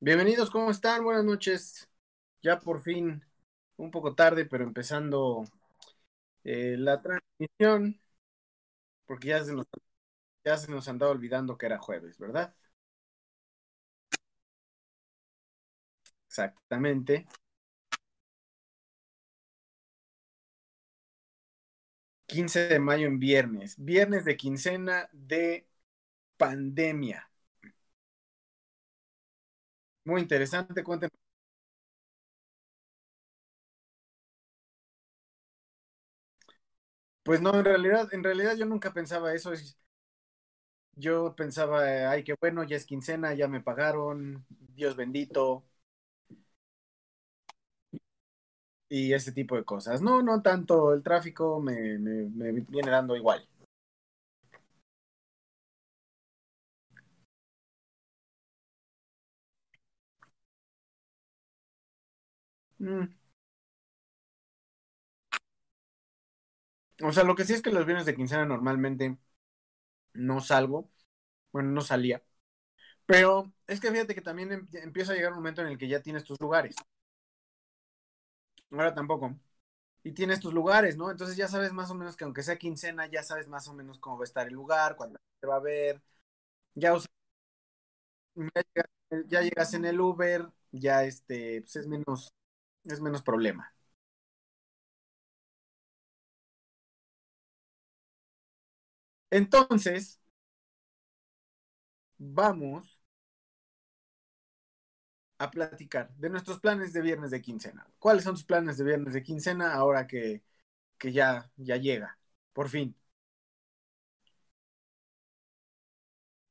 Bienvenidos, ¿cómo están? Buenas noches. Ya por fin, un poco tarde, pero empezando eh, la transmisión, porque ya se, nos, ya se nos andaba olvidando que era jueves, ¿verdad? Exactamente. ...15 de mayo en viernes... ...viernes de quincena de pandemia... Muy interesante, cuéntenos. Pues no, en realidad, en realidad yo nunca pensaba eso. Yo pensaba, ay, qué bueno, ya es quincena, ya me pagaron, Dios bendito. Y ese tipo de cosas. No, no tanto, el tráfico me viene dando igual. Mm. O sea, lo que sí es que los viernes de quincena normalmente no salgo. Bueno, no salía. Pero es que fíjate que también em, empieza a llegar un momento en el que ya tienes tus lugares. Ahora tampoco. Y tienes tus lugares, ¿no? Entonces ya sabes más o menos que aunque sea quincena, ya sabes más o menos cómo va a estar el lugar, cuándo te va a ver. Ya, ya, llegas, en el Uber, ya este, pues es menos, es menos problema. Entonces, vamos a platicar de nuestros planes de viernes de quincena. ¿Cuáles son tus planes de viernes de quincena ahora que, que ya, ya llega? Por fin.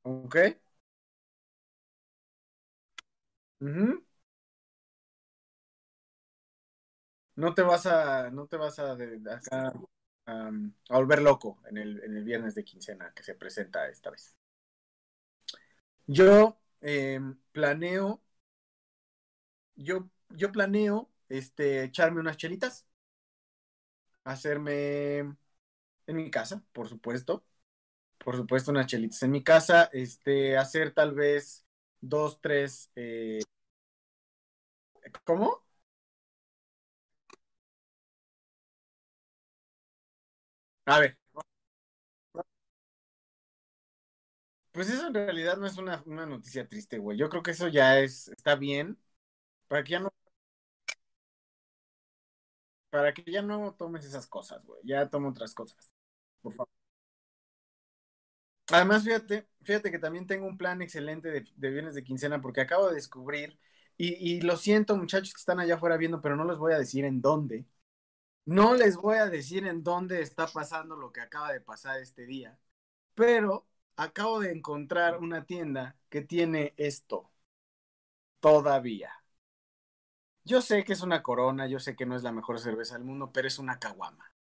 ¿Ok? Uh no te vas a, no te vas a volver loco en el, en el, viernes de quincena que se presenta esta vez. Yo em, planeo, yo, yo planeo este, echarme unas chelitas, hacerme en mi casa, por supuesto, por supuesto unas chelitas en mi casa, este, hacer tal vez dos, tres, eh... ¿cómo? A ver. Pues eso en realidad no es una, una noticia triste, güey. Yo creo que eso ya es, está bien. Para que ya no. Para que ya no tomes esas cosas, güey. Ya tomo otras cosas. Por favor. Además, fíjate, fíjate que también tengo un plan excelente de, de viernes de quincena porque acabo de descubrir, y, y lo siento, muchachos que están allá afuera viendo, pero no les voy a decir en dónde no les voy a decir en dónde está pasando lo que acaba de pasar este día, pero acabo de encontrar una tienda que tiene esto todavía. Yo sé que es una corona, yo sé que no es la mejor cerveza del mundo, pero es una caguama.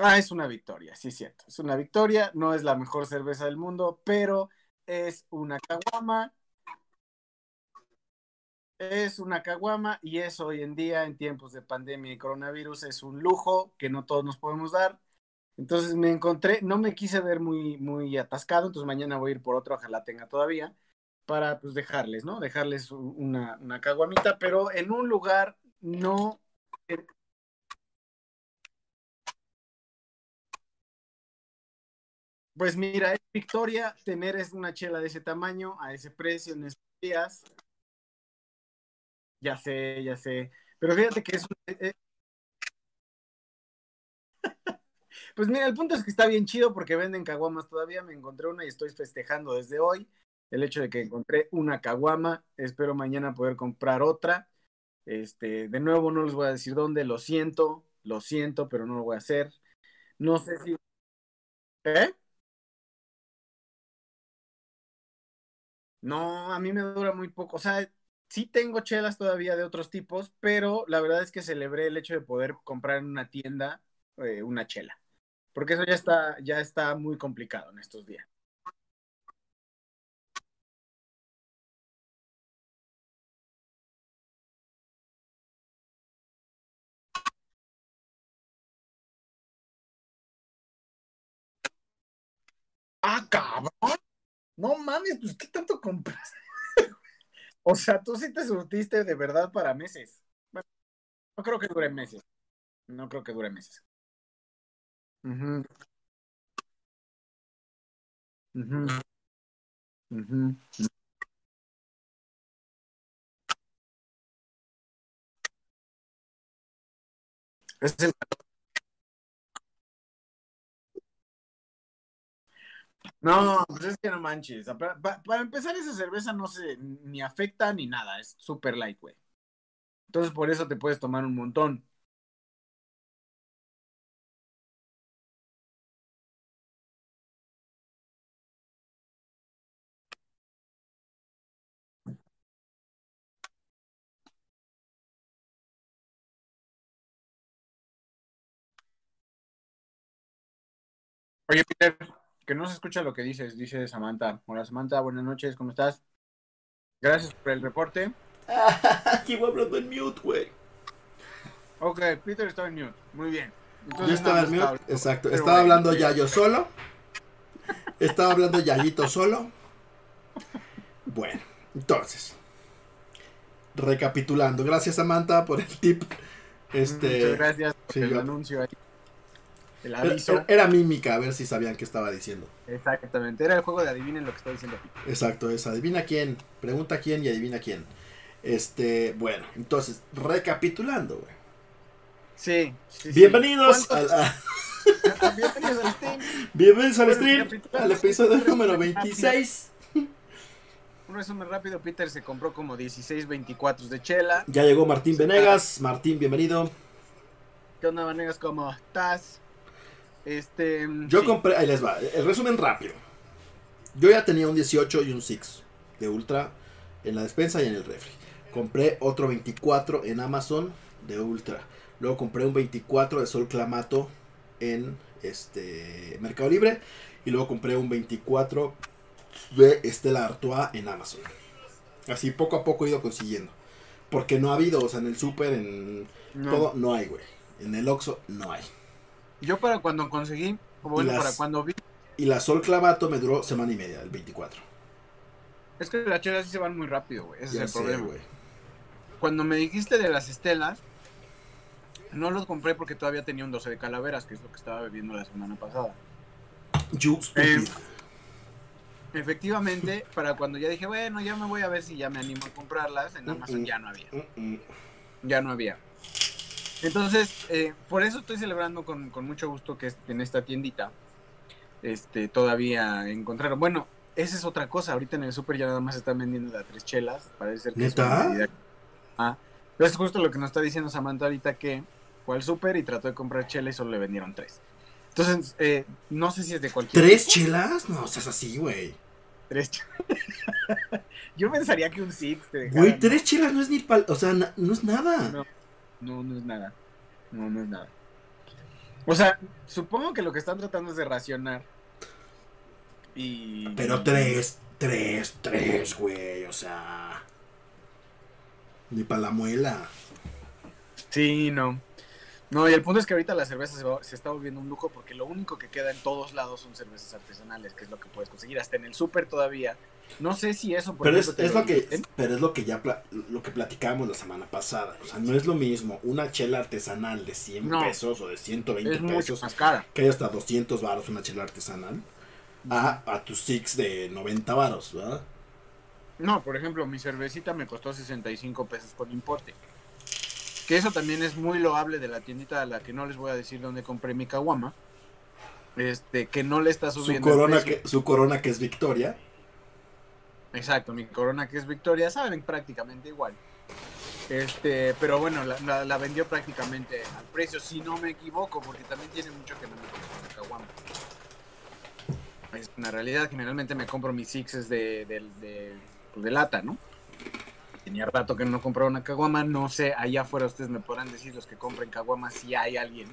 Ah, es una victoria, sí, cierto. Es una victoria, no es la mejor cerveza del mundo, pero es una caguama es una caguama y es hoy en día, en tiempos de pandemia y coronavirus, es un lujo que no todos nos podemos dar. Entonces me encontré, no me quise ver muy, muy atascado, entonces mañana voy a ir por otro, ojalá tenga todavía, para pues dejarles, ¿no? Dejarles una, una caguamita, pero en un lugar no Pues mira, es victoria tener una chela de ese tamaño, a ese precio en estos días. Ya sé, ya sé. Pero fíjate que es... un- eh, Pues mira, el punto es que está bien chido porque venden caguamas todavía. Me encontré una y estoy festejando desde hoy el hecho de que encontré una caguama. Espero mañana poder comprar otra. Este, de nuevo no les voy a decir dónde, lo siento, lo siento, pero no lo voy a hacer. No sé si... ¿Eh? No, a mí me dura muy poco. O sea, sí tengo chelas todavía de otros tipos, pero la verdad es que celebré el hecho de poder comprar en una tienda eh, una chela. Porque eso ya está, ya está muy complicado en estos días. Ah, cabrón. No mames, pues ¿qué tanto compras? O sea, tú sí te surtiste de verdad para meses. Bueno, no creo que dure meses. No creo que dure meses. Ujú, ujú, ujú. Es el- No, pues es que no manches. Pa- pa- para empezar, esa cerveza no se ni afecta ni nada. Es súper light, güey. Entonces, por eso te puedes tomar un montón. Oye, Peter, que no se escucha lo que dices, dice Samantha. Hola, Samantha, buenas noches, ¿cómo estás? Gracias por el reporte. Llevo hablando en mute, güey. Ok, Peter está en mute. Muy bien. Yo estaba en mute, exacto. Pero Estaba bueno, hablando ya yo solo. Estaba hablando Yayito solo. Bueno, entonces. Recapitulando. Gracias, Samantha, por el tip. Este. Muchas gracias por sí, el yo- anuncio ahí. El Era, aviso. era mímica, a ver si sabían qué estaba diciendo. Exactamente. Era el juego de adivinen lo que está diciendo. Exacto, es adivina quién, pregunta quién y adivina quién. Este, bueno, entonces, recapitulando, güey. Sí, sí, sí. Bienvenidos ¿Cuántos- al, a- Bienvenidos al stream. bienvenidos al stream, al episodio número rápido. 26. Un resumen rápido. Peter se compró como 16 24 de chela. Ya llegó Martín Venegas. Martín, bienvenido. ¿Qué onda, Vanegas? ¿Cómo estás? Este. Yo sí. compré, ahí les va, el resumen rápido. Yo ya tenía un 18 y un 6 de Ultra en la despensa y en el refri. Compré otro 24 en Amazon de Ultra. Luego compré un 24 de Sol Clamato en este Mercado Libre. Y luego compré un 24 de Estela Artois en Amazon. Así poco a poco he ido consiguiendo. Porque no ha habido, o sea, en el super, en No. todo, no hay, güey. En el Oxxo no hay. Yo para cuando conseguí, o bueno, las- para cuando vi, Y la Sol Clamato me duró semana y media, el 24. es que las chelas sí se van muy rápido, güey. Ese Ya es el sé, problema. güey. Cuando me dijiste de las estelas, no los compré porque todavía tenía un 12 de calaveras, que es lo que estaba bebiendo la semana pasada. You stupid. Efectivamente, para cuando ya dije, bueno, ya me voy a ver si ya me animo a comprarlas, en Amazon Mm, mm. ya no había. Mm, mm. Ya no había. Entonces, eh, por eso estoy celebrando con, con mucho gusto que en esta tiendita este, todavía encontraron. Bueno, esa es otra cosa. Ahorita en el súper ya nada más están vendiendo a tres chelas. Parece ser que es una Ah, pero es justo lo que nos está diciendo Samantha ahorita que fue al súper y trató de comprar chela y solo le vendieron tres. Entonces, eh, no sé si es de cualquier. ¿Tres tipo. chelas? No seas así, güey. Tres chelas. Yo pensaría que un six te Güey, tres chelas no es ni pal... O sea, no es nada. No. No, no es nada. No, no es nada. O sea, supongo que lo que están tratando es de racionar. Y. Pero tres, tres, tres, güey. O sea... Ni para la muela. Sí, no. No, y el punto es que ahorita la cerveza se, va- se está volviendo un lujo porque lo único que queda en todos lados son cervezas artesanales, que es lo que puedes conseguir. Hasta en el súper todavía. No sé si eso, por Pero es, ejemplo, es lo que, venden. pero es lo que ya pla- lo que platicábamos la semana pasada. O sea, no es lo mismo una chela artesanal de 100 No. pesos o de 120 Es pesos más cara. que hay hasta 200 baros una chela artesanal a, a tu Six de 90 varos, ¿verdad? No, por ejemplo, mi cervecita me costó 65 pesos con importe. Que eso también es muy loable de la tiendita a la que no les voy a decir dónde compré mi caguama. Este, que no le está Su subiendo. el corona, que, su corona que es Victoria. Exacto, mi corona que es Victoria, saben prácticamente igual. Este, pero bueno, la, vendió prácticamente al precio, si no me equivoco, porque también tiene mucho que compro una caguama. Es una realidad, generalmente me compro mis sixes de, de, pues, de lata, ¿no? Tenía rato que no compraba una caguama, no sé, allá afuera ustedes me podrán decir los que compren caguamas si hay alguien.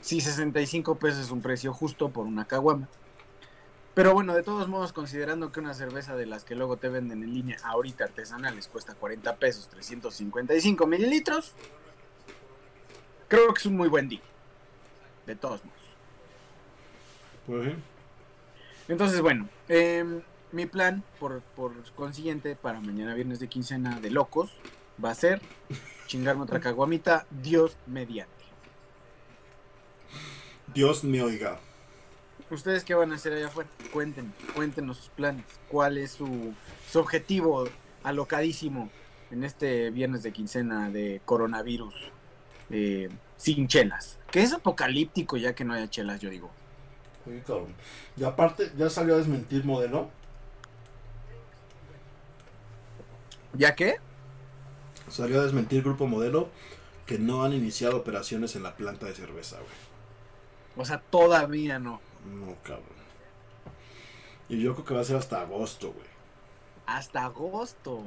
Si 65 pesos es un precio justo por una caguama. Pero bueno, de todos modos, considerando que una cerveza de las que luego te venden en línea ahorita artesanales cuesta 40 pesos, 355 mililitros, creo que es un muy buen día. De todos modos. Pues, Entonces, bueno, em, mi plan, por, por consiguiente, para mañana viernes de quincena de locos, va a ser chingarme otra caguamita, Dios mediante. Dios me oiga. ¿Ustedes qué van a hacer allá afuera? Cuenten, cuéntenos sus planes. ¿Cuál es su, su objetivo alocadísimo en este viernes de quincena de coronavirus eh, sin chelas? Que es apocalíptico ya que no haya chelas, yo digo. Oye, cabrón. Y aparte, ya salió a desmentir modelo. ¿Ya qué? Salió a desmentir Grupo Modelo que no han iniciado operaciones en la planta de cerveza, güey. O sea, todavía no. No, cabrón. Y yo creo que va a ser hasta agosto, güey. Hasta agosto.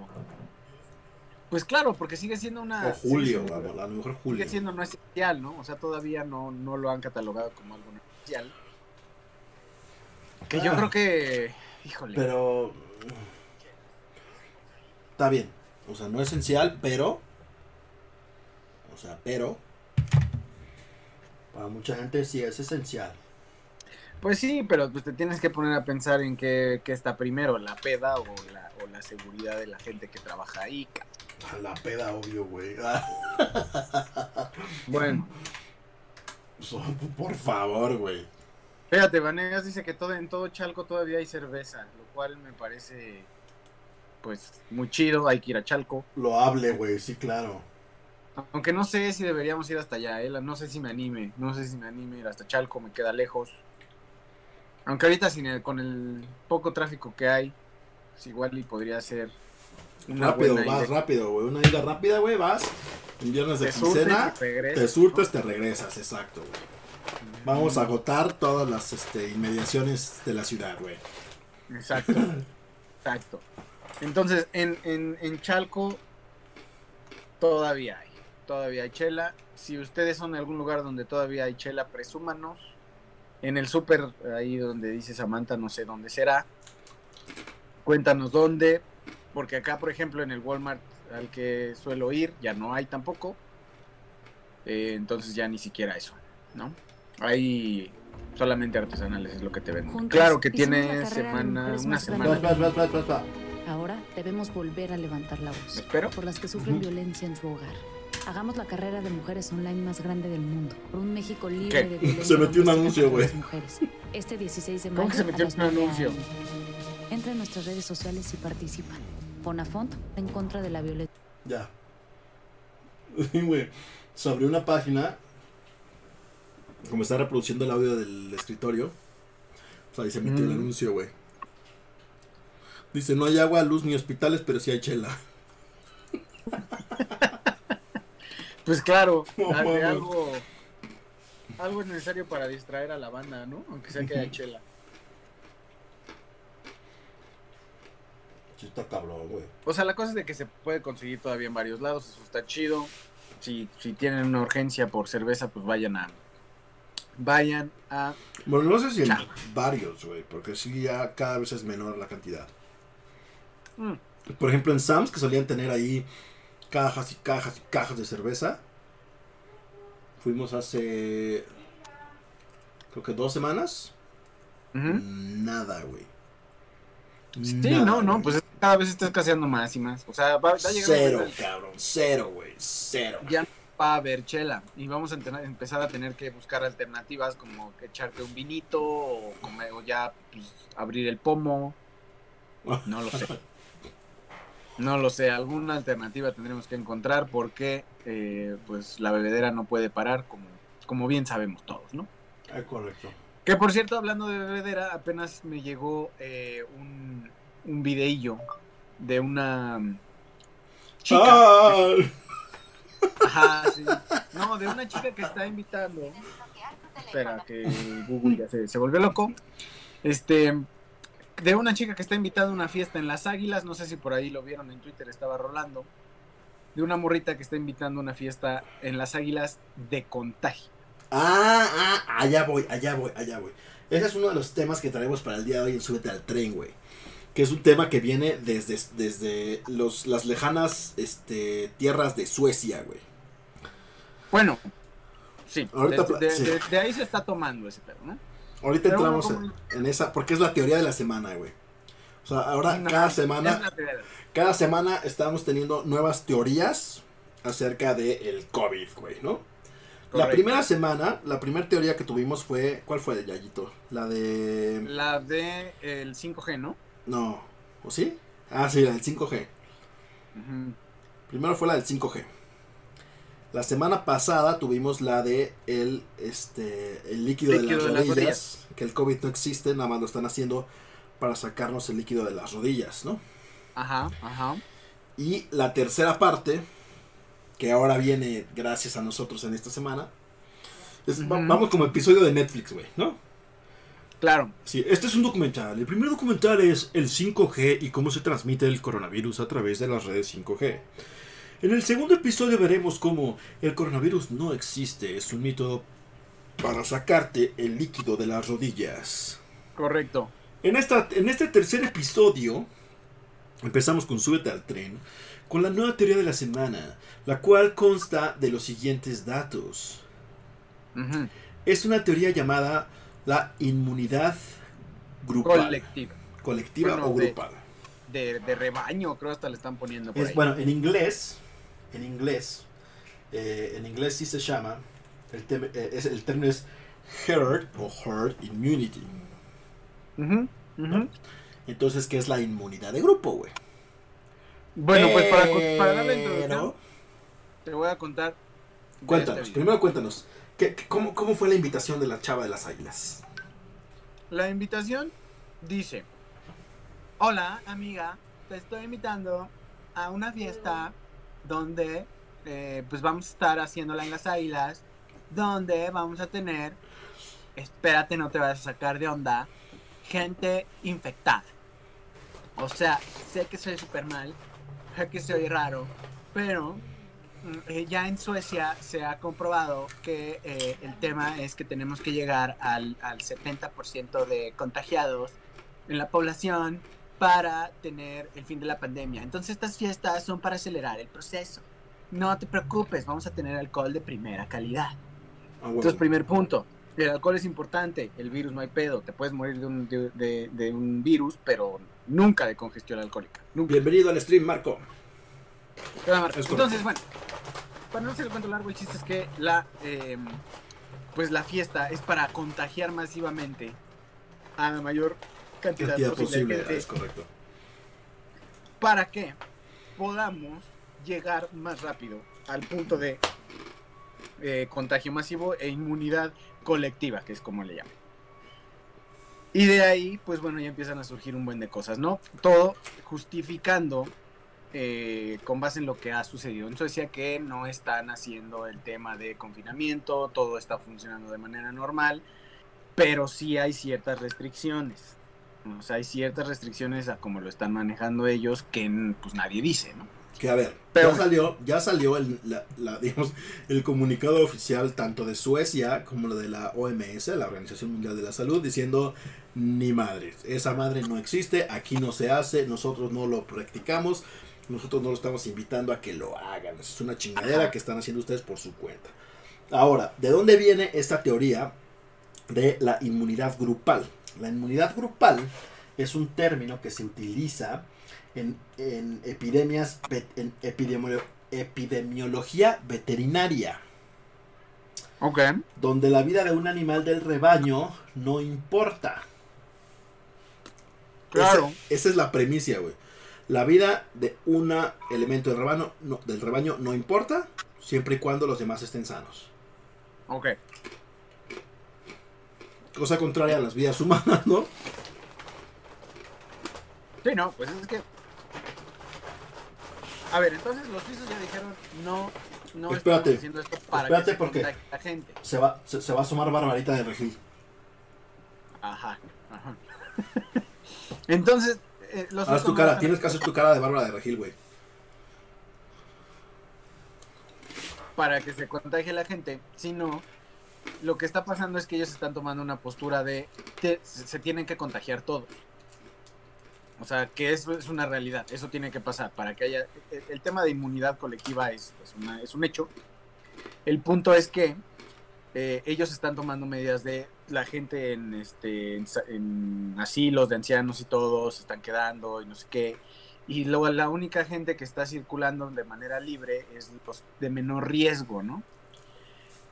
Pues claro, porque sigue siendo una... O julio, vamos, a lo mejor julio. Sigue siendo no esencial, ¿no? O sea, todavía no, no lo han catalogado como algo no esencial. Que yo creo que... Híjole. Pero. Está bien. O sea, no esencial, pero. O sea, pero. Para mucha gente sí es esencial. Pues sí, pero pues te tienes que poner a pensar en qué, qué está primero, la peda o la, o la seguridad de la gente que trabaja ahí. ca- A la peda, obvio, güey. Bueno, Por favor, güey. fíjate, Vanegas dice que todo, en todo Chalco todavía hay cerveza, lo cual me parece pues muy chido, hay que ir a Chalco. Lo hable, güey, sí, claro. Aunque no sé si deberíamos ir hasta allá, ¿eh? no sé si me anime, no sé si me anime ir hasta Chalco, me queda lejos. Aunque ahorita sin el- con el poco tráfico que hay, pues igual y podría ser una rápido, buena vas, idea. rápido, güey. Una ida rápida, güey, vas. Un viernes de Te surtes quincena. regresas, Te surtes, te regresas, exacto, güey. Vamos a agotar todas las este, inmediaciones de la ciudad, güey. Exacto. Exacto. Entonces, en, en, en Chalco todavía hay. Todavía hay chela. Si ustedes son en algún lugar donde todavía hay chela, presúmanos. En el súper, ahí donde dice Samantha, no sé dónde será. Cuéntanos dónde. Porque acá, por ejemplo, en el Walmart al que suelo ir, ya no hay tampoco. Eh, entonces ya ni siquiera eso, ¿no? Hay solamente artesanales, es lo que te venden. Juntas Claro que tiene semana, una semana. Vas, vas, vas, vas, vas, vas. Ahora debemos volver a levantar la voz Espero. por las que sufren violencia en su hogar. Hagamos la carrera de mujeres online más grande del mundo. Por un México libre ¿Qué? de violencia. Se metió un anuncio, güey. Este 16 de ¿Cómo mayo que se metió un 9 anuncio? Entra en nuestras redes sociales y participa. Fonafont en contra de la violencia. Ya. Sí, güey. Se abrió una página. Como está reproduciendo el audio del escritorio. Pues ahí se metió el Mm. anuncio, güey. Dice, no hay agua, luz ni hospitales, pero sí hay chela. Pues claro, No algo, algo es necesario para distraer a la banda, ¿no? Aunque sea que haya chela. Sí está cabrón, güey. O sea, la cosa es de que se puede conseguir todavía en varios lados, eso está chido. Si, si tienen una urgencia por cerveza, pues vayan a... Vayan a... Bueno, no sé si en varios, güey, porque sí ya cada vez es menor la cantidad. Mm, Por ejemplo, en Sam's, que solían tener ahí cajas y cajas y cajas de cerveza. Fuimos hace. Creo que dos semanas. Nada, güey. Sí, Nada, no, no, güey. pues cada vez está escaseando más y más. O sea, va, va a llegar Cero, cabrón. Cero, güey. Cero. ya, va a haber chela y vamos a enten- empezar a tener que buscar alternativas como echarte un vinito o, comer- o ya pues, abrir el pomo. No lo sé. No lo sé, alguna alternativa tendremos que encontrar porque eh, pues la bebedera no puede parar como, como bien sabemos todos, ¿no? Ah, correcto. Que por cierto, hablando de bebedera, apenas me llegó eh, un, un videillo de una chica. Ah, Ajá, sí. No, de una chica que está invitando. Espera, que Google ya se, se volvió loco. Este, de una chica que está invitando a una fiesta en Las Águilas. No sé si por ahí lo vieron en Twitter, estaba rolando. De una morrita que está invitando a una fiesta en Las Águilas de contagio. ah, ah, allá voy, allá voy, allá voy. Ese es uno de los temas que traemos para el día de hoy en Súbete al Tren, güey. Que es un tema que viene desde, desde los, las lejanas este, tierras de Suecia, güey. Bueno, sí, Ahorita de, pla- de- sí. de- de ahí se está tomando ese pedo, ¿no? Ahorita Pero entramos ¿cómo- en, en esa, porque es la teoría de la semana, güey. O sea, ahora No, cada semana, cada semana estamos teniendo nuevas teorías acerca del COVID, güey, ¿no? La primera semana, la primera teoría que tuvimos fue, ¿cuál fue, Yayito? La de... La de el 5G, ¿no? No, ¿o sí? Ah, sí, la del 5G. Ujú. Primero fue la del 5G. La semana pasada tuvimos la de el, este, el líquido, Líquido de de las las rodillas, que el COVID no existe, nada más lo están haciendo para sacarnos el líquido de las rodillas, ¿no? Ajá, ajá. Y la tercera parte, que ahora viene gracias a nosotros en esta semana, es- vamos como episodio de Netflix, güey, ¿no? Claro. Sí, este es un documental. El primer documental es el 5G y cómo se transmite el coronavirus a través de las redes 5G. En el segundo episodio veremos cómo el coronavirus no existe, es un mito para sacarte el líquido de las rodillas. Correcto. En, esta, en este tercer episodio, empezamos con Súbete al tren, con la nueva teoría de la semana, la cual consta de los siguientes datos. Es una teoría llamada la inmunidad grupal, Colectiva. colectiva Bueno, o de- grupal. De, de rebaño, creo hasta le están poniendo por Es, ahí. bueno, en inglés, en inglés, eh, en inglés sí se llama, el, eh, es, el término es herd o herd immunity. Entonces, ¿qué es la inmunidad de grupo, güey? Bueno, pues para, para darle introducción, te voy a contar. Cuéntanos, este video. primero cuéntanos, ¿qué, qué- cómo, ¿cómo fue la invitación de la chava de las águilas? La invitación dice: Hola, amiga, te estoy invitando a una fiesta donde eh, pues vamos a estar haciéndola en las águilas, donde vamos a tener, espérate, no te vayas a sacar de onda, gente infectada. O sea, sé que soy súper mal, sé que soy raro, pero mm, eh, ya en Suecia se ha comprobado que eh, el tema es que tenemos que llegar al, al 70% de contagiados en la población para tener el fin de la pandemia. Entonces estas fiestas son para acelerar el proceso. No te preocupes, vamos a tener alcohol de primera calidad. Ah, bueno. Entonces, primer punto, el alcohol es importante, el virus no hay pedo, te puedes morir de un, de, de- de un virus, pero nunca de congestión alcohólica. Nunca. Bienvenido al stream, Marco. Correcto. Entonces, bueno, para no hacer el cuento largo, el chiste es que la, eh, pues la fiesta es para contagiar masivamente a la mayor cantidad, Cantidad posible, posible, de gente es correcto. para que podamos llegar más rápido al punto de eh, contagio masivo e inmunidad colectiva, que es como le llaman. Y de ahí, pues bueno, ya empiezan a surgir un buen de cosas, ¿no? Todo justificando eh, con base en lo que ha sucedido en Suecia, que no están haciendo el tema de confinamiento, todo está funcionando de manera normal, pero sí hay ciertas restricciones. O sea, hay ciertas restricciones a cómo lo están manejando ellos que pues nadie dice, ¿no? Que a ver, Pero- ya salió, ya salió el, la, la, digamos, el comunicado oficial tanto de Suecia como lo de la OMS, la Organización Mundial de la Salud, diciendo ni madres, esa madre no existe, aquí no se hace, nosotros no lo practicamos, nosotros no lo estamos invitando a que lo hagan, es una chingadera que están haciendo ustedes por su cuenta. Ahora, ¿de dónde viene esta teoría de la inmunidad grupal? La inmunidad grupal es un término que se utiliza en, en epidemias, en epidemio- epidemiología veterinaria, Ok. donde la vida de un animal del rebaño no importa. Claro. Esa, esa es la premisa, güey. La vida de un elemento del rebaño, no, del rebaño no importa, siempre y cuando los demás estén sanos. Ok. Cosa contraria a las vidas humanas, ¿no? Sí, no, pues es que. A ver, entonces los suizos ya dijeron no, no Espérate, haciendo esto para espérate que porque- contagie la gente. Se va, se, se va a asomar Barbarita de Regil. Ajá, ajá. entonces, eh, los Haz tu no cara, tienes que hacer tu cara de Bárbara de Regil, güey. para que se contagie la gente, sino lo que está pasando es que ellos están tomando una postura de te- se tienen que contagiar todos. O sea, que eso es una realidad, eso tiene que pasar para que haya... El, el tema de inmunidad colectiva es, es, una- un hecho. El punto es que eh, ellos están tomando medidas de la gente en, este, en, asilos de ancianos y todos se están quedando y no sé qué. Y luego la única gente que está circulando de manera libre es de menor riesgo, ¿no?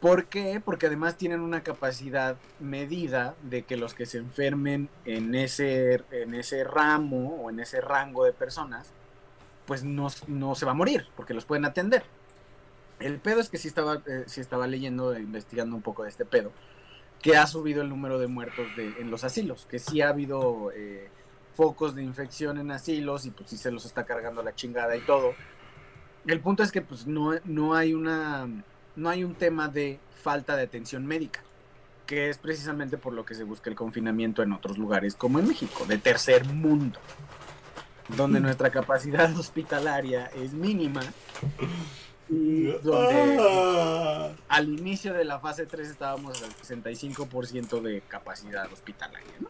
¿Por qué? Porque además tienen una capacidad medida de que los que se enfermen en ese, en ese ramo o en ese rango de personas, pues no, no se va a morir, porque los pueden atender. El pedo es que sí estaba, eh, sí estaba leyendo, e investigando un poco de este pedo, que ha subido el número de muertos en los asilos, que sí ha habido eh, focos de infección en asilos y pues sí se los está cargando la chingada y todo. El punto es que pues no, no hay una no hay un tema de falta de atención médica, que es precisamente por lo que se busca el confinamiento en otros lugares como en México, de tercer mundo, donde nuestra capacidad hospitalaria es mínima y donde Ah. al inicio de la fase 3 estábamos al 65% de capacidad hospitalaria, ¿no?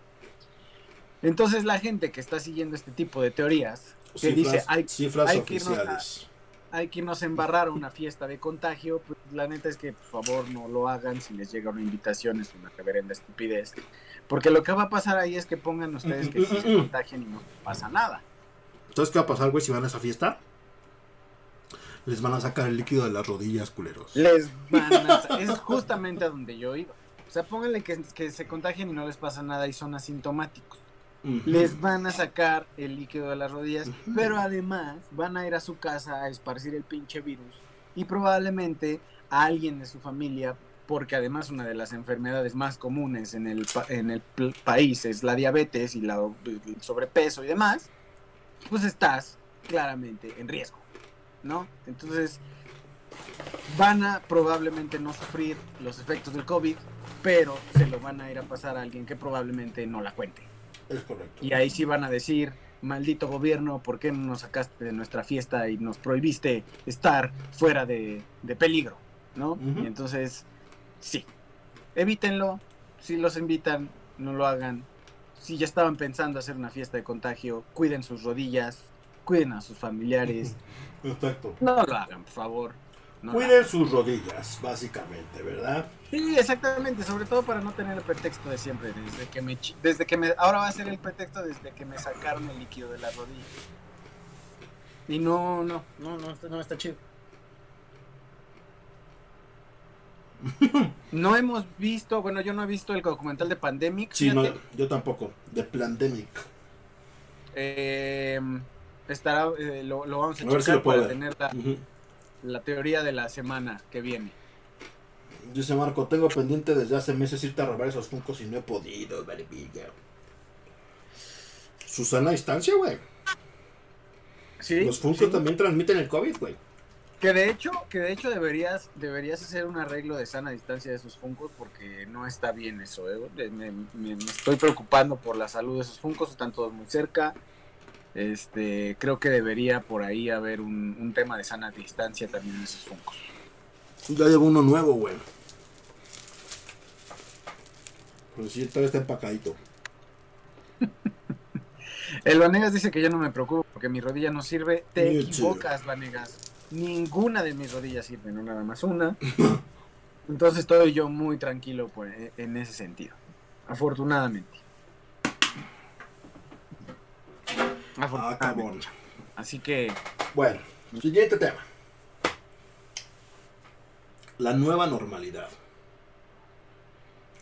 Entonces la gente que está siguiendo este tipo de teorías, que Cifras, dice hay, cifras hay que irnos a- oficiales. Hay que irnos a embarrar a una fiesta de contagio, pues la neta es que por favor no lo hagan si les llega una invitación, es una reverenda estupidez. Porque lo que va a pasar ahí es que pongan ustedes que si se contagian y no pasa nada. ¿Sabes qué va a pasar, güey, si van a esa fiesta? Les van a sacar el líquido de las rodillas, culeros. Les van a... Es justamente a donde yo iba. O sea, pónganle que, que se contagian y no les pasa nada y son asintomáticos. Les van a sacar el líquido de las rodillas, pero además van a ir a su casa a esparcir el pinche virus y probablemente a alguien de su familia, porque además una de las enfermedades más comunes en el, pa- en el país es la diabetes y la, el sobrepeso y demás, pues estás claramente en riesgo, ¿no? Entonces van a probablemente no sufrir los efectos del COVID, pero se lo van a ir a pasar a alguien que probablemente no la cuente. Es correcto. Y ahí sí van a decir, maldito gobierno, ¿por qué no nos sacaste de nuestra fiesta y nos prohibiste estar fuera de, de peligro? ¿no? Y entonces, sí, evítenlo, si los invitan, no lo hagan. Si ya estaban pensando hacer una fiesta de contagio, cuiden sus rodillas, cuiden a sus familiares, Perfecto. no lo hagan, por favor. No Cuiden sus rodillas, básicamente, ¿verdad? Sí, exactamente, sobre todo para no tener el pretexto de siempre, desde que me, desde que me, ahora va a ser el pretexto desde que me sacaron el líquido de la rodilla. Y no, no, no, no, está- no está chido. No hemos visto, bueno, yo no he visto el documental de Pandemic. Sí, no, yo tampoco. De Plandemic. Eh, estará, eh, lo, lo vamos a, A ver si checar lo puedo para ver. tener la, Ujú. La teoría de la semana que viene. Dice Marco, tengo pendiente desde hace meses irte a robar esos funcos y no he podido, verbiga. Susana distancia, güey. Sí, Los funcos sí. también transmiten el COVID, güey. Que de hecho, que de hecho deberías, deberías hacer un arreglo de sana distancia de esos funcos porque no está bien eso, ¿eh? Me, me- me estoy preocupando por la salud de esos funcos, están todos muy cerca. Este, creo que debería por ahí haber un, un tema de sana distancia también en esos funcos. Ya llegó uno nuevo, güey. Pero sí, todavía está empacadito. El Vanegas dice que yo no me preocupo porque mi rodilla no sirve. Te equivocas, Vanegas. Ninguna de mis rodillas sirve, no nada más una. Entonces estoy yo muy tranquilo por- en ese sentido. Afortunadamente. Ah, Afortunadamente. cabrón. Así que, Bueno, siguiente tema. la nueva normalidad.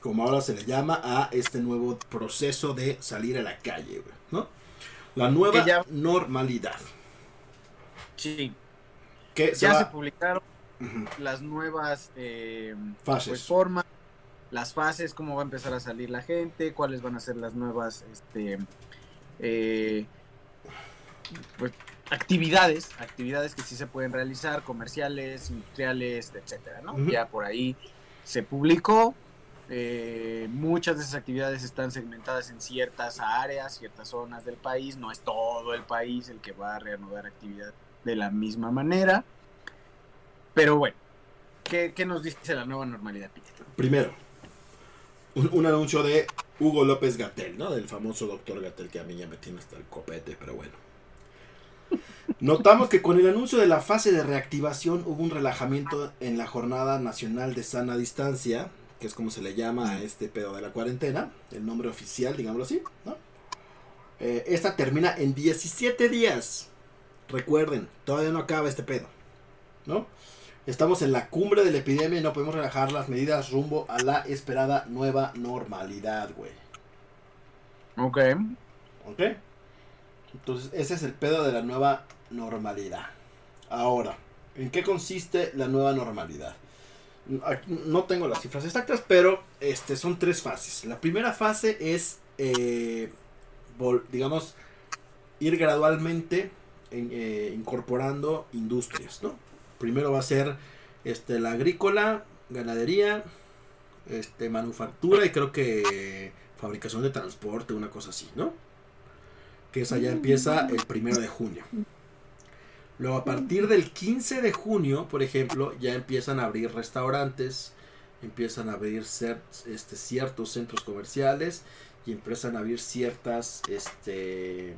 Como ahora se le llama a este nuevo proceso de salir a la calle, ¿no? La nueva ya- normalidad. Sí. Que Ya va- se publicaron las nuevas eh, Fases. pues, formas, las fases, cómo va a empezar a salir la gente, cuáles van a ser las nuevas este, eh, pues, actividades, actividades que sí se pueden realizar, comerciales, industriales, etcétera, ¿no? Ya por ahí se publicó. eh, muchas de esas actividades están segmentadas en ciertas áreas, ciertas zonas del país. No es todo el país el que va a reanudar actividad de la misma manera. Pero bueno, ¿qué, qué nos dice la nueva normalidad, Peter? Primero, un, un anuncio de Hugo López Gatel, ¿no? Del famoso doctor Gatel que a mí ya me tiene hasta el copete, pero bueno. Notamos que con el anuncio de la fase de reactivación hubo un relajamiento en la Jornada Nacional de Sana Distancia, que es como se le llama a este pedo de la cuarentena, el nombre oficial, digámoslo así, ¿no? Eh, esta termina en 17 días. Recuerden, todavía no acaba este pedo, ¿no? Estamos en la cumbre de la epidemia y no podemos relajar las medidas rumbo a la esperada nueva normalidad, güey. Ok. ¿Ok? Entonces, ese es el pedo de la nueva normalidad. Ahora, ¿en qué consiste la nueva normalidad? No tengo las cifras exactas, pero este, son tres fases. La primera fase es, eh, digamos, ir gradualmente en- eh, incorporando industrias, ¿no? Primero va a ser este, la agrícola, ganadería, este, manufactura y creo que fabricación de transporte, una cosa así, ¿no? Que esa ya empieza el primero de junio. Luego a partir del 15 de junio, por ejemplo, ya empiezan a abrir restaurantes, empiezan a abrir este, ciertos centros comerciales y empiezan a abrir ciertas, este,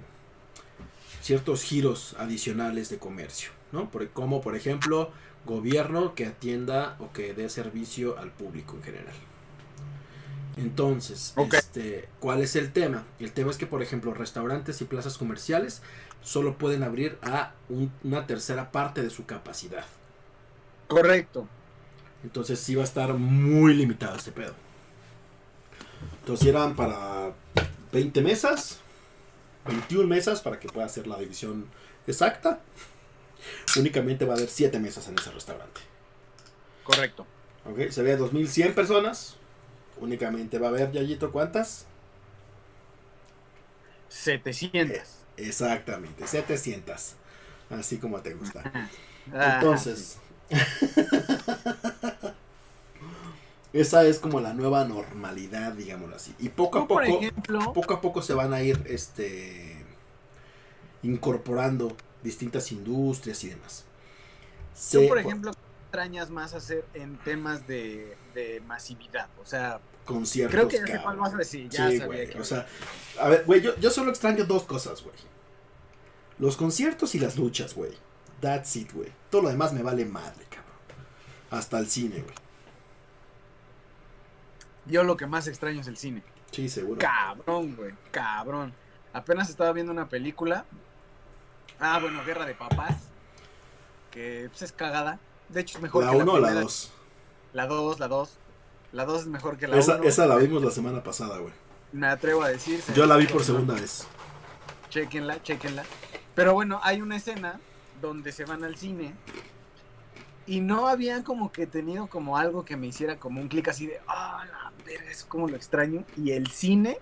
ciertos giros adicionales de comercio, ¿no? Por- como por ejemplo gobierno que atienda o que dé servicio al público en general. Entonces, este, ¿cuál es el tema? El tema es que, por ejemplo, restaurantes y plazas comerciales solo pueden abrir a un- una tercera parte de su capacidad. Correcto. Entonces sí va a estar muy limitado este pedo. Entonces eran para 20 mesas, 21 mesas para que pueda hacer la división exacta. Únicamente va a haber 7 mesas en ese restaurante. Correcto. ¿Ok? Se ve 2100 personas. Únicamente va a haber, Yayito, ¿cuántas? 700. Exactamente, 700. Así como te gusta. Ah, Entonces, esa es como la nueva normalidad, digámoslo así. Y poco a poco, ejemplo, poco a poco se van a ir este incorporando distintas industrias y demás. Se- por ejemplo, ¿qué extrañas más hacer en temas de, de masividad? O sea, conciertos. creo que ya sé cuál vas a decir. Ya Sí, sabía güey. que O sea, a ver, güey, yo, yo solo extraño dos cosas, güey. Los conciertos y las luchas, güey. That's it, güey. Todo lo demás me vale madre, cabrón. Hasta el cine, güey. yo lo que más extraño es el cine. Sí, seguro. Cabrón, güey. Cabrón. Apenas estaba viendo una película. Ah, bueno, Guerra de Papás. Que pues, es cagada. De hecho, es mejor ¿La que 1 o la primera. 2? La 2, la 2. La 2 es mejor que la 1. Esa, esa la vimos la semana pasada, güey. Me atrevo a decir. Yo la vi por segunda vez. Chequenla, chequenla. Pero bueno, hay una escena donde se van al cine y no habían como que tenido como algo que me hiciera como un clic así de, ah, la verga, eso como lo extraño. Y el cine,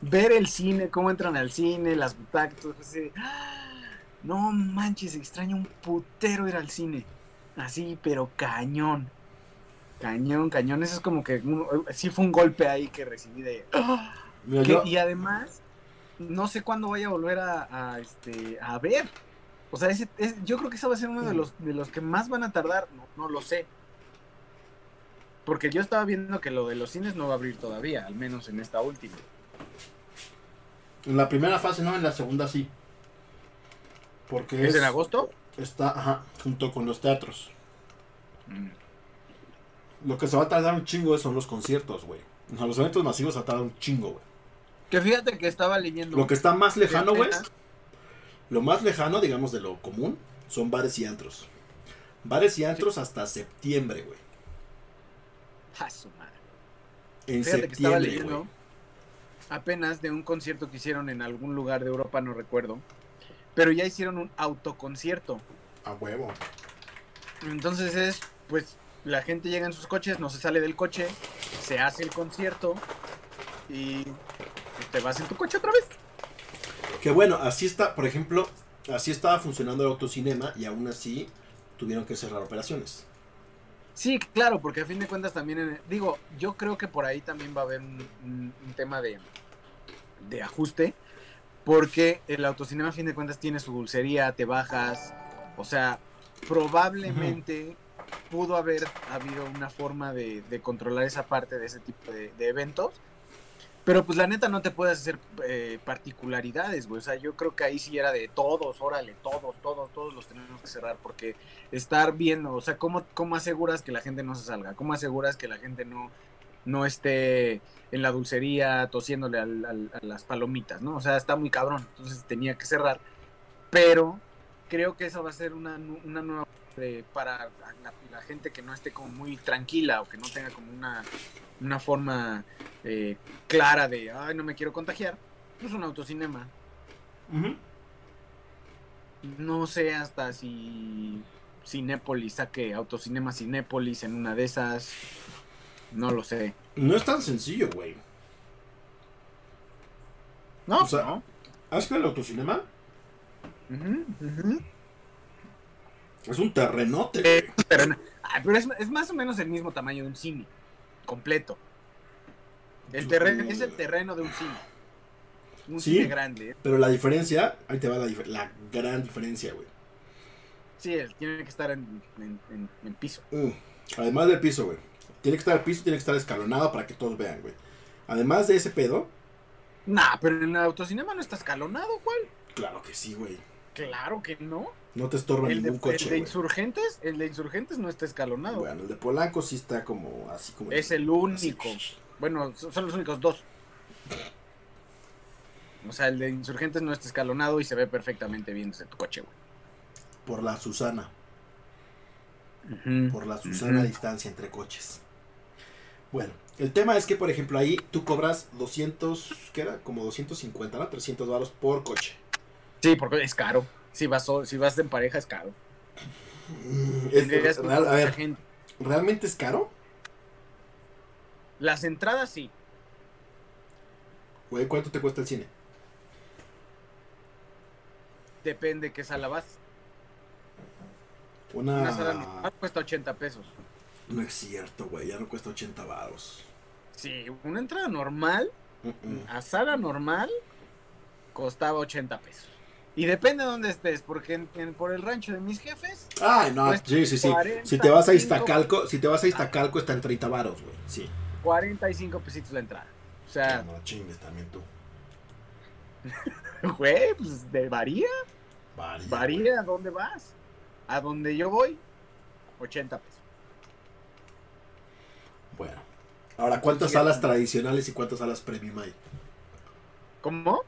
ver el cine, cómo entran al cine, las butacas, todo así de, "Ah, no manches, extraño un putero ir al cine. Así, pero cañón. Cañón, cañón. Eso es como que un- sí fue un golpe ahí que recibí de. Mira, Que- yo- y además, no sé cuándo vaya a volver a, a, este, a ver. O sea, ese, es- yo creo que ese va a ser uno de los, de los que más van a tardar. No, no lo sé. Porque yo estaba viendo que lo de los cines no va a abrir todavía, al menos en esta última. en la primera fase no, en la segunda sí. Porque ¿Es es, en agosto? Está ajá, junto con los teatros. Mm. Lo que se va a tardar un chingo son los conciertos, güey. O sea, los eventos masivos se va a tardar un chingo, güey. Que fíjate que estaba leyendo. Lo que está más lejano, güey, lo más lejano, digamos, de lo común, son bares y antros. Bares y antros hasta septiembre, güey. A su madre. En Fíjate que estaba septiembre, leyendo apenas de un concierto que hicieron en algún lugar de Europa, no recuerdo. Pero ya hicieron un autoconcierto. A huevo. Entonces es, pues, la gente llega en sus coches, no se sale del coche, se hace el concierto y te vas en tu coche otra vez. Que bueno, así está, por ejemplo, así estaba funcionando el autocinema y aún así tuvieron que cerrar operaciones. Sí, claro, porque a fin de cuentas también, en- digo, yo creo que por ahí también va a haber un, un- un tema de, de ajuste, porque el autocinema a fin de cuentas tiene su dulcería, te bajas, o sea, probablemente pudo haber habido una forma de, controlar esa parte de ese tipo de, de eventos, pero pues la neta no te puedes hacer eh, particularidades, güey, o sea, yo creo que ahí sí era de todos, órale, todos, todos, todos los tenemos que cerrar, porque estar viendo, o sea, ¿cómo, cómo aseguras que la gente no se salga? ¿Cómo aseguras que la gente no, no esté en la dulcería tosiéndole al- al- a las palomitas, ¿no? O sea, está muy cabrón, entonces tenía que cerrar, pero creo que eso va a ser una, una nueva eh, para la, la gente que no esté como muy tranquila o que no tenga como una, una forma eh, clara de, ay, no me quiero contagiar, pues un autocinema. No sé hasta si Cinépolis saque autocinema Cinépolis en una de esas. No lo sé. No es tan sencillo, güey. No, O sea, no. ¿Has que el autocinema? Es un terrenote, Eh, güey. pero, no- ah, pero es, es más o menos el mismo tamaño de un cine. Completo. El terreno, es el terreno de un cine. Un Sí. cine grande. ¿eh? Pero la diferencia, ahí te va la, la gran diferencia, güey. Sí, él tiene que estar en, en- en- en piso. Mm, Además del piso, güey. Tiene que estar el piso, tiene que estar escalonado para que todos vean, güey. Además de ese pedo, Nah, pero en el autocinema no está escalonado, ¿cuál? claro que sí, güey. Claro que no. No te estorba El de, ningún coche, el de insurgentes, el de insurgentes no está escalonado. Bueno, el de Polanco sí está como así como. Es el único. Bueno, son los únicos dos. O sea, el de insurgentes no está escalonado y se ve perfectamente bien desde tu coche, güey. Por la Susana. Por la Susana distancia entre coches. Bueno, el tema es que, por ejemplo, ahí tú cobras 200, ¿qué era? Como 250, ¿no? 300 baros por coche. Sí, porque es caro. Si vas, si vas en pareja es caro. Mm, es- real- a ver, gente. ¿realmente es caro? Las entradas sí. Güey, ¿cuánto te cuesta el cine? Depende qué sala vas. Una... Una sala cuesta 80 pesos. No es cierto, güey, ya no cuesta 80 baros. Sí, una entrada normal, mm. a sala normal, costaba 80 pesos. Y depende de dónde estés, porque en- en- por el rancho de mis jefes, Ay, no, sí, sí, sí. 45. Si te vas a Iztacalco, si te vas a Iztacalco está en 30 baros, güey. Sí. 45 pesitos la entrada. O sea, No chingues también tú. güey, pues de varía, Varía. varía a dónde vas. A donde yo voy, 80 pesos. Bueno. Ahora, ¿cuántas Sí, salas tradicionales y cuántas salas premium hay? ¿Cómo?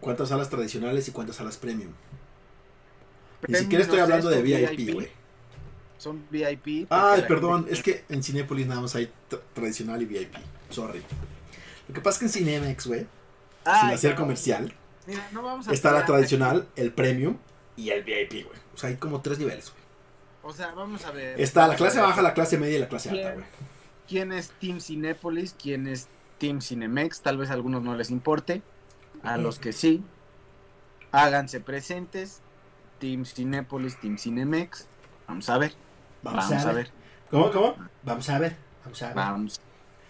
¿Cuántas salas tradicionales y cuántas salas premium? Ni siquiera estoy no sé, hablando de VIP, güey. Son VIP. Ay, perdón, gente- es que en Cinépolis nada más hay tra- tradicional y VIP. Sorry. Lo que pasa es que en Cinemex, güey, sin hacer comercial, Mira, no vamos a está la tradicional, el premium y el VIP, güey. O sea, hay como tres niveles, güey. O sea, vamos a ver. Está la clase baja, la clase media y la clase alta, güey. ¿Quién es Team Cinépolis? ¿Quién es Team Cinemex? Tal vez a algunos no les importe. A los que sí, háganse presentes. Team Cinépolis, Team Cinemex. Vamos a ver. Vamos, a ver. ¿Cómo, cómo? Vamos a ver. Vamos a ver. Vamos.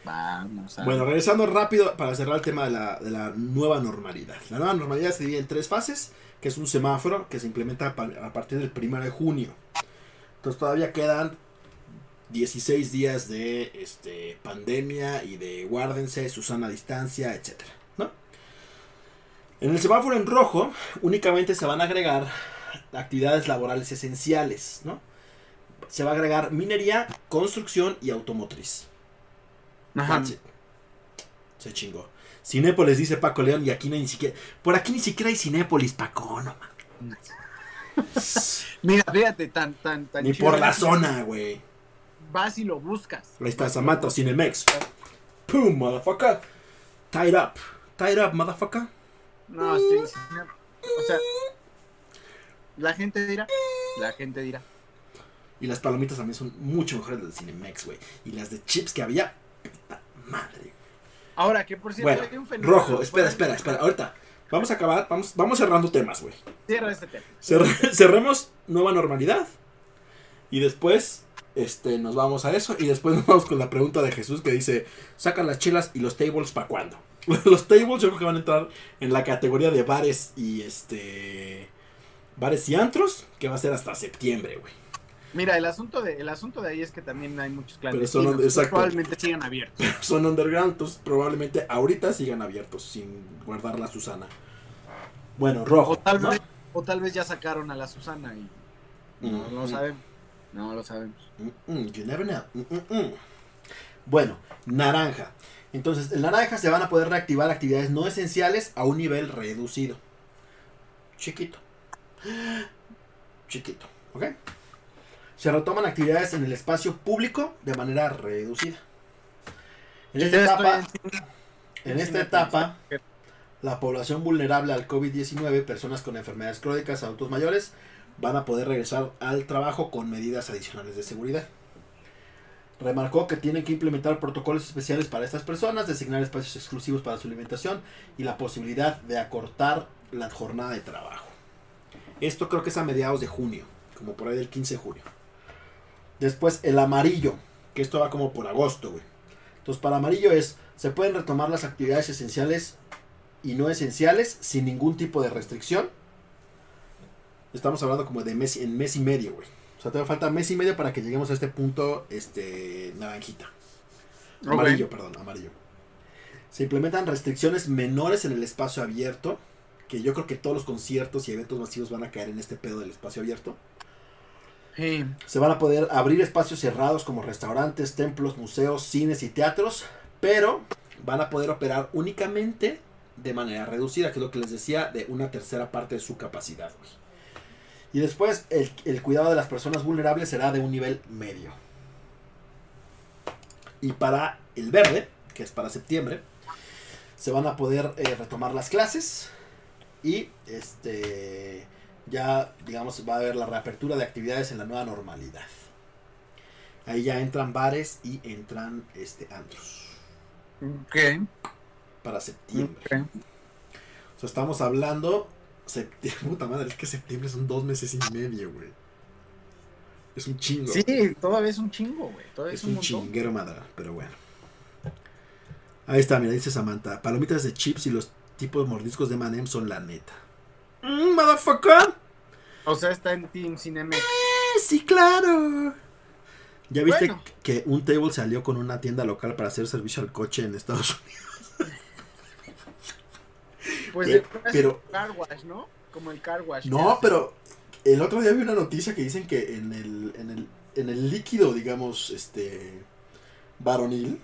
Vamos a Bueno, ver. regresando rápido para cerrar el tema de la, de la nueva normalidad. La nueva normalidad se divide en tres fases, que es un semáforo que se implementa a partir del 1 de junio. Entonces todavía quedan 16 días de este, pandemia y de guárdense, su sana distancia, etc. ¿no? En el semáforo en rojo únicamente se van a agregar actividades laborales esenciales. ¿no? Se va a agregar minería, construcción y automotriz. Ajá. Se chingó. Cinépolis dice Paco León y aquí no hay ni siquiera. Por aquí ni siquiera hay Cinépolis, Paco, no. Mira, fíjate, tan, tan, tan Ni por la zona, güey. Vas y lo buscas. Ahí está Samantha Cinemex. Pum, motherfucker. Tied up. Tied up, motherfucker. No, sí. O sea, la gente dirá, la gente dirá. Y las palomitas también son mucho mejores las de Cinemex, güey. Y las de chips que había, puta madre. Ahora, que por cierto, Bueno, hay un fenómeno. rojo, espera, espera, espera. Ahorita, vamos a acabar, vamos, vamos cerrando temas, güey. Cierra este tema. Cerr- cerremos nueva normalidad. Y después, este, nos vamos a eso. Y después nos vamos con la pregunta de Jesús que dice: ¿Sacan las chelas y los tables para cuándo? Los tables yo creo que van a entrar en la categoría de bares y este. Bares y antros, que va a ser hasta septiembre, güey. Mira, el asunto de, el asunto de ahí es que también hay muchos Pero clandestinos. son- que. Probablemente sigan abiertos. Son underground, entonces probablemente ahorita sigan abiertos sin guardar la Susana. Bueno, rojo. O tal, ¿no? vez, o tal vez ya sacaron a la Susana y no lo mm. sabemos. No lo sabemos. Mm, mm, you never know. Mm, mm. Bueno, naranja. Entonces, el naranja se van a poder reactivar actividades no esenciales a un nivel reducido. Chiquito. Chiquito, ¿ok? Se retoman actividades en el espacio público de manera reducida. En esta etapa, en- en en esta etapa, la población vulnerable al COVID-19, personas con enfermedades crónicas, adultos mayores, van a poder regresar al trabajo con medidas adicionales de seguridad. Remarcó que tienen que implementar protocolos especiales para estas personas, designar espacios exclusivos para su alimentación y la posibilidad de acortar la jornada de trabajo. Esto creo que es a mediados de junio, como por ahí del 15 de junio. Después el amarillo, que esto va como por agosto, güey. Entonces para amarillo es, se pueden retomar las actividades esenciales y no esenciales sin ningún tipo de restricción. Estamos hablando como de mes, en mes y medio, güey. O sea, te falta mes y medio para que lleguemos a este punto, este, naranjita. Amarillo, perdón, amarillo. Se implementan restricciones menores en el espacio abierto, que yo creo que todos los conciertos y eventos masivos van a caer en este pedo del espacio abierto. Sí. Se van a poder abrir espacios cerrados como restaurantes, templos, museos, cines y teatros, pero van a poder operar únicamente de manera reducida, que es lo que les decía, de una tercera parte de su capacidad. güey. Y después el, el cuidado de las personas vulnerables será de un nivel medio. Y para el verde, que es para septiembre, se van a poder eh, retomar las clases y este ya digamos va a haber la reapertura de actividades en la nueva normalidad. Ahí ya entran bares y entran este antros Ok. para septiembre. O sea, estamos hablando septiembre, puta madre, es que septiembre son dos meses y medio, güey. Es un chingo. Sí, todavía es un chingo, güey. Todavía Es es un, chinguero madre, pero bueno. Ahí está, mira, dice Samantha. Palomitas de chips y los tipos de mordiscos de Manem son la neta. Mm, motherfucker. O sea, está en Team Cineme. Eh, sí, claro. ¿Ya viste Bueno. que un table salió con una tienda local para hacer servicio al coche en Estados Unidos? Pues Pe- es pero- el car wash, ¿no? Como el car wash. No, pero el otro día vi una noticia que dicen que en el, en el, en el líquido, digamos, este, varonil,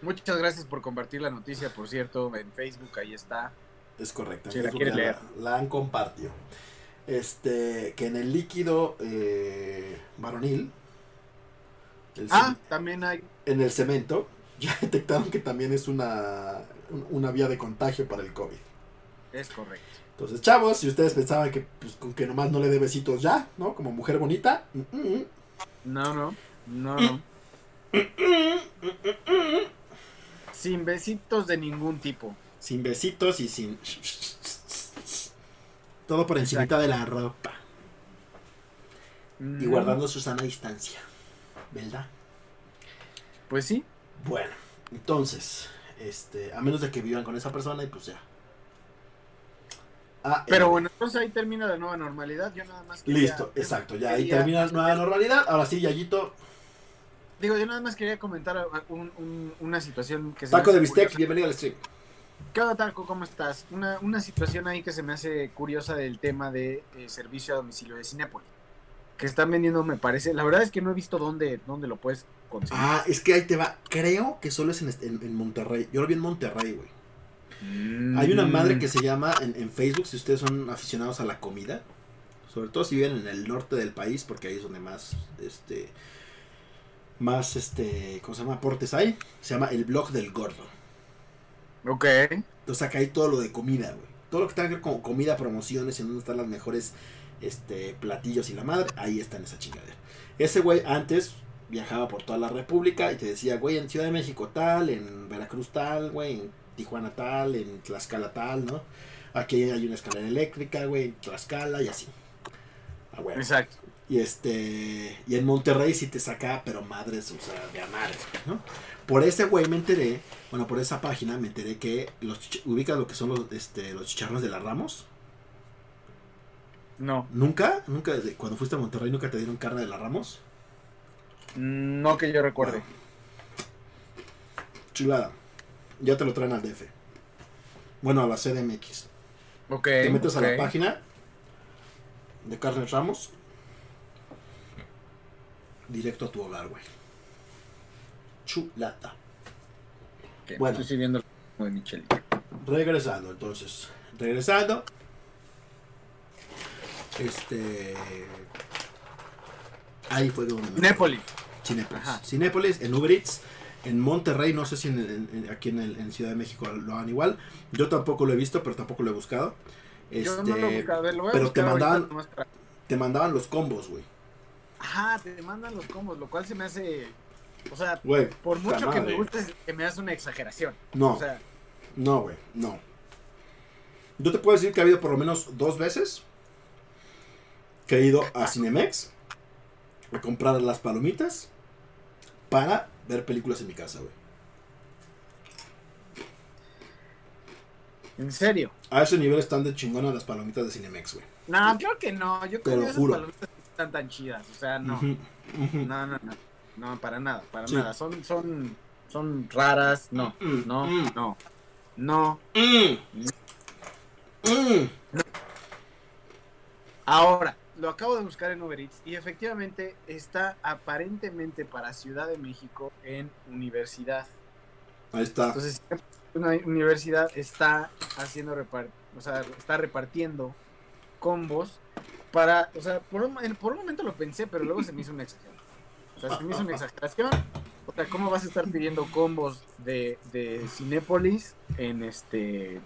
Muchas gracias por compartir la noticia, por cierto, en Facebook, ahí está. es correcto. Si la ya leer. La, la han compartido. Este, que en el líquido eh, varonil, el Ah, también hay. en el cemento, ya detectaron que también es una, un- una vía de contagio para el COVID. Es correcto. Entonces, chavos, si ustedes pensaban que pues, con que nomás no le dé besitos ya, ¿no? Como mujer bonita, mm, mm, No, no. No, no. Sin besitos de ningún tipo. sin besitos y sin... Todo por encimita de la ropa. Y guardando su sana distancia. ¿Verdad? Pues sí. Bueno, entonces, este, a menos de que vivan con esa persona y pues ya. Ah, Pero eh, bueno, entonces ahí termina la nueva normalidad. Yo nada más quería- Listo, exacto, ya ahí quería- termina la nueva normalidad. Ahora sí, Yayito, Digo, yo nada más quería comentar un- un- una situación que se taco de bistec, curiosa. bienvenido al stream. ¿Qué onda, Taco? ¿Cómo estás? Una, una situación ahí que se me hace curiosa del tema de eh, servicio a domicilio de Cinépolis. Que están vendiendo, me parece. La verdad es que no he visto dónde, dónde lo puedes conseguir. Ah, es que ahí te va. Creo que solo es en, este- en- en Monterrey. Yo lo vi en Monterrey, güey. Mm. Hay una madre que se llama en, en Facebook, si ustedes son aficionados a la comida, sobre todo si viven en el norte del país, porque ahí es donde más este más, este, ¿cómo se llama? Aportes hay. Se llama El Blog del Gordo. Ok. Entonces acá hay todo lo de comida, güey. Todo lo que tenga que ver con comida, promociones, en donde están las mejores este, platillos y la madre, ahí está en esa chingadera. Ese güey antes viajaba por toda la república y te decía, güey, en Ciudad de México tal, en Veracruz tal, güey, en Tijuana tal, en Tlaxcala tal, ¿no? Aquí hay una escalera eléctrica, güey, en Tlaxcala y así. Ah, güey. Exacto. Y este. Y en Monterrey sí te saca, pero madres, o sea, de a madres, ¿no? Por ese güey me enteré, bueno, por esa página me enteré que los ubicas lo que son los, este, los chicharrones de la Ramos. No. ¿Nunca? ¿Nunca? desde Cuando fuiste a Monterrey, ¿nunca te dieron carne de la Ramos? No que yo recuerde. Chulada. Ya te lo traen al DF. Bueno, a la CDMX. Ok. Te metes a la página de Carnes Ramos. Directo a tu hogar, güey. Chulada. Ok, Bueno. Estoy viendo el de Michelle. Regresando, entonces. Regresando. Este. Ahí fue donde. Cinépolis. Ajá. Cinépolis, en Uber Eats, en Monterrey, no sé si en, aquí en, el- en Ciudad de México lo hagan igual. Yo tampoco lo he visto, pero tampoco lo he buscado. Yo no lo he Este, buscado. A ver, lo voy a pero te buscar mandaban- Te mandaban los combos, güey. Ajá, te mandan los combos, lo cual se me hace. O sea, por mucho que me guste, se me hace una exageración. No, O sea, no, güey, no. Yo te puedo decir que ha habido por lo menos dos veces que he ido a Cinemex a comprar las palomitas para ver películas en mi casa, güey. en serio. A ese nivel están de chingona las palomitas de Cinemex, güey. No, creo que no. Yo creo que esas juro. palomitas están tan chidas. O sea, no. No, no, no. No, para nada, para Sí. nada. Son, son, son raras. No, Mm, no, mm. no. No. Mm. Mm. Ahora, lo acabo de buscar en Uber Eats y efectivamente está aparentemente para Ciudad de México en universidad. Ahí está. Entonces, una universidad está haciendo repar o sea, está repartiendo combos para, o sea, por un, por un momento lo pensé, pero luego se me hizo una exageración. O sea, se me hizo una exageración. O sea, ¿cómo vas a estar pidiendo combos de, de Cinépolis en este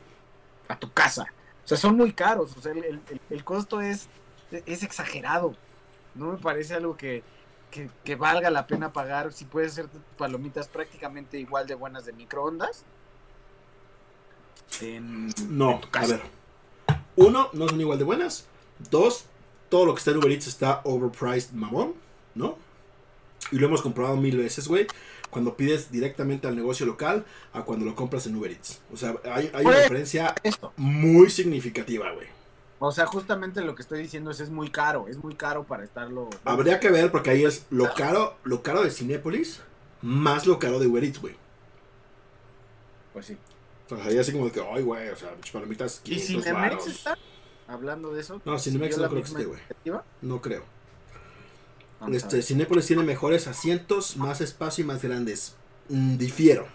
a tu casa? O sea, son muy caros. O sea, el, el- el costo es, es exagerado. No me parece algo que, que, que valga la pena pagar si puedes hacer palomitas prácticamente igual de buenas de microondas. En, No, en tu a ver. Uno, no son igual de buenas. Dos, todo lo que está en Uber Eats está overpriced mamón, ¿no? Y lo hemos comprobado mil veces, güey. Cuando pides directamente al negocio local a cuando lo compras en Uber Eats. O sea, hay, hay una diferencia Esto. muy significativa, güey. O sea, justamente lo que estoy diciendo es es muy caro, es muy caro para estarlo. Habría que ver porque ahí es lo caro, lo caro de Cinépolis más lo caro de Uber Eats, güey. Pues sí. O sea, ahí así como de que, ay, güey, o sea, pinches palomitas ¿Y 500 Cinemex varos. está hablando de eso? No, Cinemex ¿Siguió no creo que esté, güey. No creo. Vamos Este. Cinépolis tiene mejores asientos, más espacio y más grandes. Mm, difiero.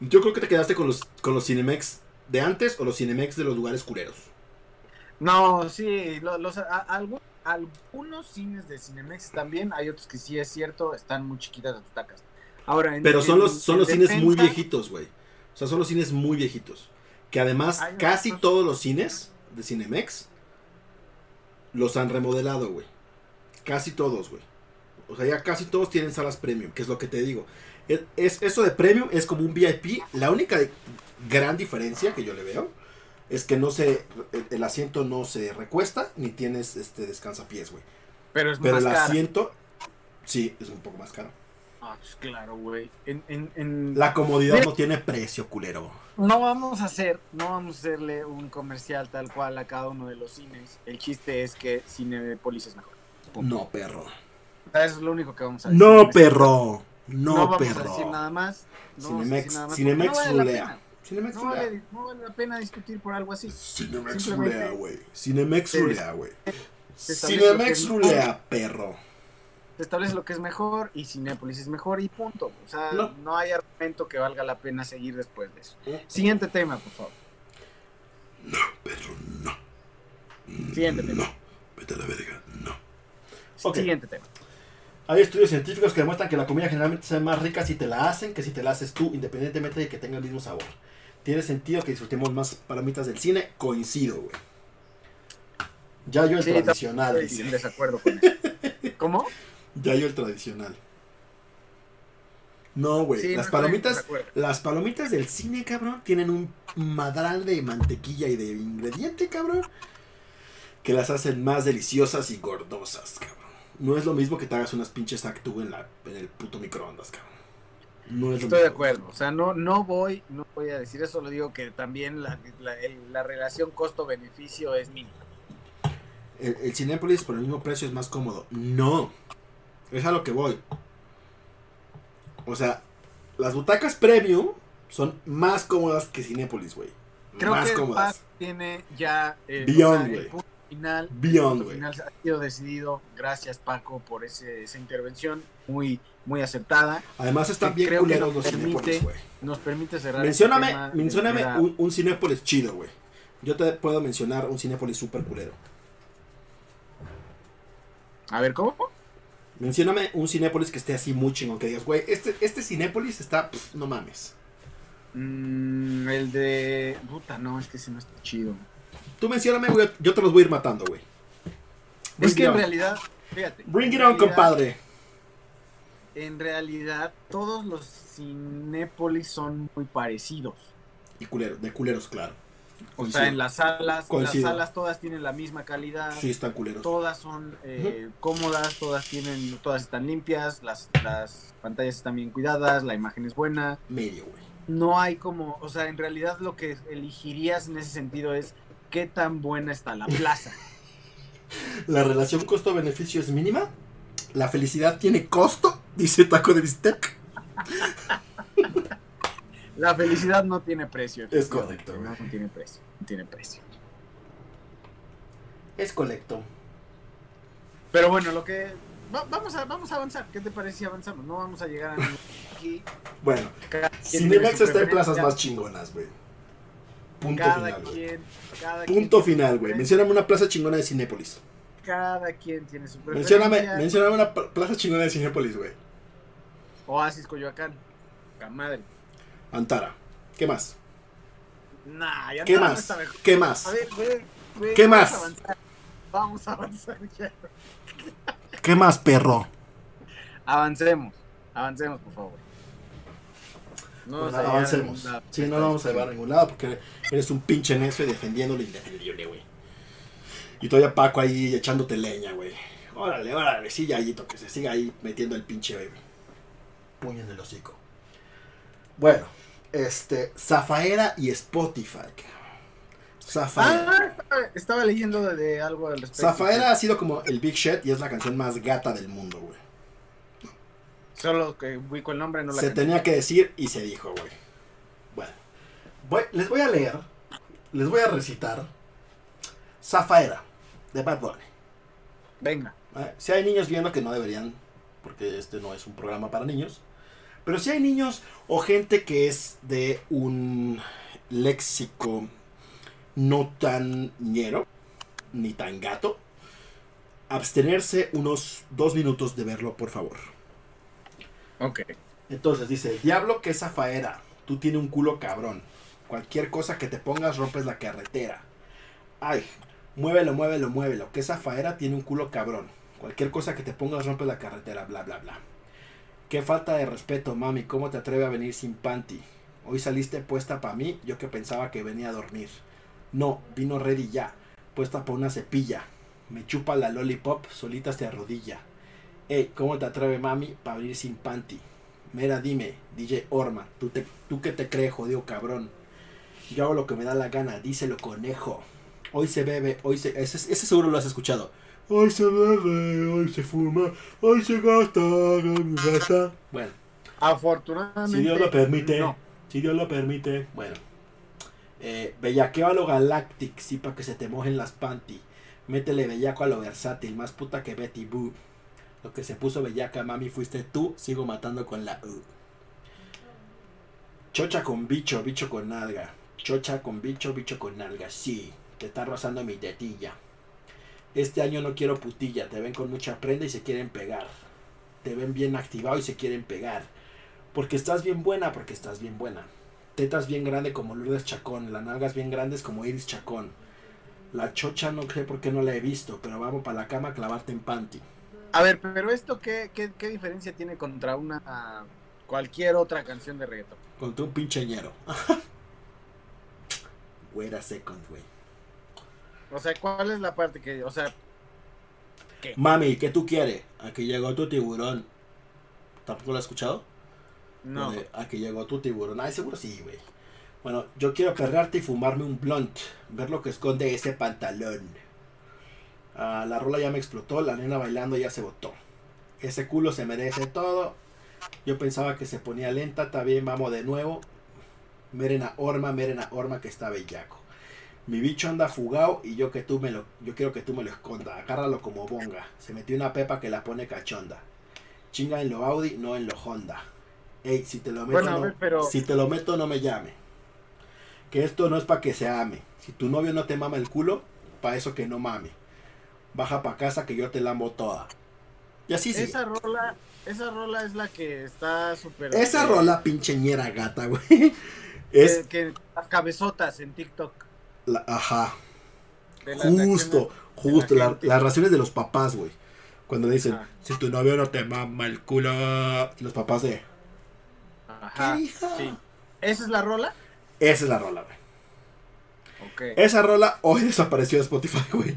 Yo creo que te quedaste con los, con los Cinemex de antes o los Cinemex de los lugares culeros. No, sí, lo- los, a- algu- algunos cines de Cinemex también, hay otros que sí es cierto, están muy chiquitas las butacas. Ahora, en- Pero son los, son en los cines muy viejitos, güey. O sea, son los cines muy viejitos. Que además casi todos los cines de Cinemex los han remodelado, güey. Casi todos, güey. O sea, ya casi todos tienen salas premium, que es lo que te digo. Es, es- eso de premium es como un VIP. La única de- gran diferencia que yo le veo es que no se el, el asiento no se recuesta ni tienes este descansapiés, güey. Pero es Pero más el asiento sí es un poco más caro. Ah, pues claro, güey. En, en, en- La comodidad Mira- no tiene precio, culero. No vamos a hacer, no vamos a hacerle un comercial tal cual a cada uno de los cines. El chiste es que Cinepolis es mejor. Punto. No, perro. Eso es lo único que vamos a decir. No, perro. No, No, vamos perro. a decir nada más. No Cinemex, nada más Cinemex no vale pena. Cinemex No rulea. vale, no vale la pena discutir por algo así. Cinemex rulea, güey. Cinemex rulea, güey. Cinemex rulea, perro. Se establece lo que es mejor y Cinépolis es mejor y punto. O sea, No. no, hay argumento que valga la pena seguir después de eso. Siguiente tema, por favor. Perro, no. Siguiente tema. No. Vete a la verga, no. Ok. Siguiente tema. Hay estudios científicos que demuestran que la comida generalmente sabe más rica si te la hacen que si te la haces tú, independientemente de que tenga el mismo sabor. Tiene sentido que disfrutemos más palomitas del cine. Coincido, güey. Ya yo el Sí, tradicional, Estoy en desacuerdo con eso. ¿Cómo? Ya yo el tradicional. No, güey. Sí, las palomitas, las palomitas del cine, cabrón, tienen un madral de mantequilla y de ingrediente, cabrón, que las hacen más deliciosas y gordosas, cabrón. No es lo mismo que te hagas unas pinches actú en, la, en el puto microondas, cabrón. No es lo Estoy de acuerdo. O sea, no, no voy, no voy a decir eso, lo digo que también la, la, el- la relación costo-beneficio es mínima. El, el Cinépolis por el mismo precio es más cómodo. No. Es a lo que voy. O sea, las butacas premium son más cómodas que Cinépolis, güey. Creo más que cómodas. Tiene ya eh, Beyond, o sea, el güey. punto final. Beyond, el punto güey. final ha sido decidido. Gracias, Paco, por ese, esa intervención muy, muy acertada. Además están bien culeros nos los permite Cinépolis, güey. Nos permite cerrar. Mencióname, este tema mencióname un, un Cinépolis chido, güey. Yo te puedo mencionar un Cinépolis super culero. A ver, ¿cómo? Mencióname un Cinépolis que esté así muy chingón. Que digas, güey, este, este Cinépolis está, pff, no mames. Mm, el de. Puta, no, es que ese no está chido. Tú mencióname, güey, yo te los voy a ir matando, güey. Es que en on. realidad, fíjate. Bring it on, compadre. En realidad, todos los Cinépolis son muy parecidos. Y culero, de culeros, claro. O sea, en las salas, Coincido. las salas todas tienen la misma calidad. Sí, están culeros. Todas son eh, cómodas, todas tienen, todas están limpias, las, las pantallas están bien cuidadas, la imagen es buena. Medio, güey. No hay como, o sea, en realidad lo que elegirías en ese sentido es qué tan buena está la plaza. La relación costo-beneficio es mínima. La felicidad tiene costo, dice Taco de Bistec. La felicidad no tiene precio. Es correcto, No, no tiene precio, no tiene precio. Es colecto. Pero bueno, lo que va- vamos a vamos a avanzar. ¿Qué te parece si avanzamos? No vamos a llegar a ningún- aquí. Bueno, su está en plazas más chingonas, güey. Punto cada final, quien, cada Punto quien, final, güey. Mencióname una plaza chingona de Cinépolis. cada quien tiene su preferencia. Mencióname, mencióname una pl- plaza chingona de Cinépolis, güey. Oasis Coyoacán. Ca madre. Antara. ¿Qué más? Nah, ya ¿Qué no, no más? está mejor. ¿Qué A más? ver, güey, güey, ¿Qué vamos más? a avanzar. Vamos a avanzar ya. ¿Qué más, perro? Avancemos. Avancemos, por favor. No Bueno, a a avancemos. ningún lado. Sí, no lo vamos a llevar a ningún lado porque eres un pinche necio y defendiendo lo indefendible, güey. Y todavía Paco ahí echándote leña, güey. Órale, órale, sí, Yayito, que se siga ahí metiendo el pinche baby. Puño en el hocico. Bueno, este, Zafaera y Spotify. Zafaera. Ah, estaba, leyendo de, de algo al respecto. Zafaera ha sido como el Big Shit y es la canción más gata del mundo, güey. Solo que ubico el nombre, no la se tenía que decir y se dijo, güey. Bueno, voy- les voy a leer, les voy a recitar Zafaera de Bad Bunny. Venga. ¿eh? Si hay niños viendo que no deberían, porque este no es un programa para niños, pero si hay niños o gente que es de un léxico no tan ñero, ni tan gato, abstenerse unos dos minutos de verlo, por favor. Ok. Entonces dice, diablo que esa faera, tú tienes un culo cabrón. Cualquier cosa que te pongas rompes la carretera. Ay, muévelo, muévelo, muévelo, que esa faera tiene un culo cabrón. Cualquier cosa que te pongas rompes la carretera, bla, bla, bla. Qué falta de respeto, mami, ¿cómo te atreves a venir sin panty? Hoy saliste puesta para mí, yo que pensaba que venía a dormir. No, vino ready ya, puesta para una cepilla. Me chupa la lollipop, solita se arrodilla. Ey, ¿cómo te atreve mami para venir sin panty? Mira, dime, DJ Orma, ¿tú, te, ¿tú qué te crees, jodido cabrón? Yo hago lo que me da la gana, díselo conejo. Hoy se bebe, hoy se... Ese, ese seguro lo has escuchado. Hoy se bebe, hoy se fuma, hoy se gasta, gasta. Bueno, Afortunadamente. si Dios lo permite, No. si Dios lo permite, bueno. Eh, bellaqueo a lo Galactic, sí, para que se te mojen las panty. Métele bellaco a lo versátil, más puta que Betty Boo. Lo que se puso bellaca, mami, fuiste tú, sigo matando con la U. Chocha con bicho, bicho con nalga. Chocha con bicho, bicho con nalga. Sí, te está rozando mi tetilla. Este año no quiero putilla, te ven con mucha prenda y se quieren pegar. te ven bien activado y se quieren pegar. Porque estás bien buena, porque estás bien buena. Tetas bien grande como Lourdes Chacón, las nalgas bien grandes como Iris Chacón. La chocha no sé por qué no la he visto, pero vamos para la cama a clavarte en panty. A ver, pero esto qué, qué, qué diferencia tiene contra una cualquier otra canción de reggaetón. Contra un pincheñero. Güera second, güey. O sea, ¿cuál es la parte que, o sea, Mami, ¿qué tú quieres? Aquí llegó tu tiburón. ¿Tampoco lo has escuchado? no? Aquí llegó tu tiburón. Ay, seguro sí, güey. Bueno, yo quiero perrarte y fumarme un blunt. Ver lo que esconde ese pantalón. Ah, la rola ya me explotó. La nena bailando ya se botó. Ese culo se merece todo. Yo pensaba que se ponía lenta. Está bien, vamos de nuevo. Merena Orma, Merena Orma que está bellaco. Mi bicho anda fugado y yo que tú me lo, yo quiero que tú me lo esconda. Agárralo como bonga. Se metió una pepa que la pone cachonda. Chinga en lo Audi, no en lo Honda. Ey, si te lo meto, Bueno, no, ver, pero- si te lo meto, no me llame. Que esto no es para que se ame. Si tu novio no te mama el culo, para eso que no mame. Baja pa' casa que yo te lambo toda. Y así sí. Esa rola, esa rola es la que está súper... Esa rola pincheñera gata, güey. Es Que, que las cabezotas en TikTok. La, ajá. de las Justo, justo. de la la- gente. las razones de los papás, güey. Cuando le dicen, si tu novio no te mama el culo. Los papás de, Ajá, ¿qué sí. ¿Esa es la rola? Esa es la rola, güey. Esa rola hoy desapareció de Spotify, güey.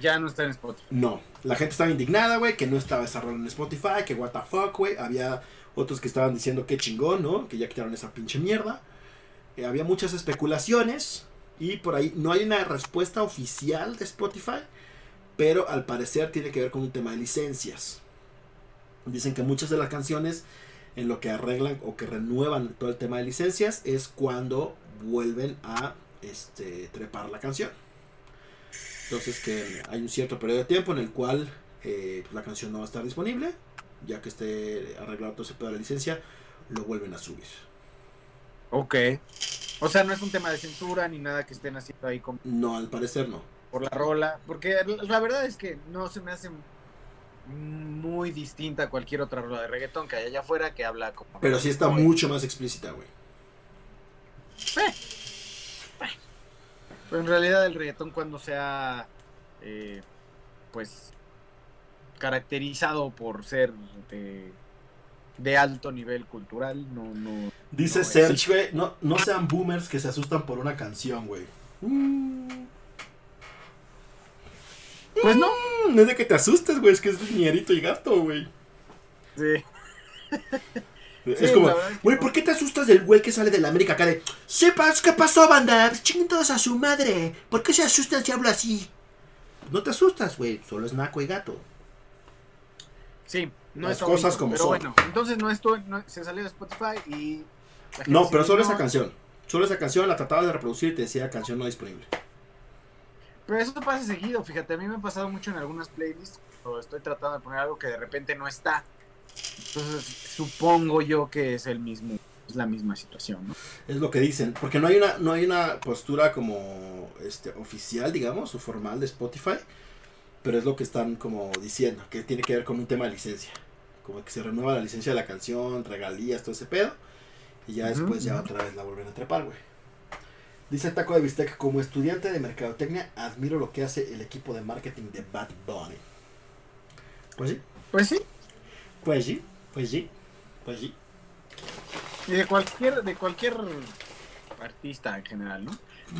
Ya no está en Spotify. No, la gente estaba indignada, güey, que no estaba esa rola en Spotify, que what the fuck, güey. Había otros que estaban diciendo que chingón, ¿no? Que ya quitaron esa pinche mierda. Eh, había muchas especulaciones y por ahí no hay una respuesta oficial de Spotify, pero al parecer tiene que ver con un tema de licencias. Dicen que muchas de las canciones en lo que arreglan o que renuevan todo el tema de licencias es cuando vuelven a este, trepar la canción. Entonces que hay un cierto periodo de tiempo en el cual eh, pues, la canción no va a estar disponible. Ya que esté arreglado todo ese pedo de la licencia, lo vuelven a subir. Ok. O sea, no es un tema de censura ni nada que estén haciendo ahí como No, al parecer no. por la rola. Porque la verdad es que no se me hace muy distinta a cualquier otra rola de reggaetón que hay allá afuera que habla como... Pero sí está mucho más explícita, güey. Pero en realidad el reggaetón cuando sea, eh, pues, caracterizado por ser de, de alto nivel cultural, no, no... Dice No, Serge, güey, no, no sean boomers que se asustan por una canción, güey. Mm, Pues no. no es de que te asustes, güey, es que es ñerito y gato, güey. Sí. Es Sí, como, güey. ¿por qué te asustas del güey que sale de la América acá de, sepas qué pasó, banda? Chinguen todos a su madre. ¿Por qué se asustan si hablo así? No te asustas, güey, solo es naco y gato. Sí, no Las cosas bonito, como pero son. bueno, entonces no esto no- se salió de Spotify y No, pero solo esa canción. Solo esa canción la trataba de reproducir y te decía canción no disponible. Pero eso pasa seguido, fíjate, a mí me ha pasado mucho en algunas playlists cuando estoy tratando de poner algo que de repente no está. Entonces, supongo yo que es el mismo, es la misma situación, ¿no? Es lo que dicen, porque no hay una no hay una postura como este oficial, digamos, o formal de Spotify, pero es lo que están como diciendo, que tiene que ver con un tema de licencia. Como que se renueva la licencia de la canción, regalías, todo ese pedo, y ya después ya otra vez la vuelven a trepar, güey. Dice Taco de Bistec, como estudiante de mercadotecnia, admiro lo que hace el equipo de marketing de Bad Bunny. Pues sí, Pues sí, pues sí, pues sí, pues sí. y de cualquier, de cualquier artista en general, ¿no?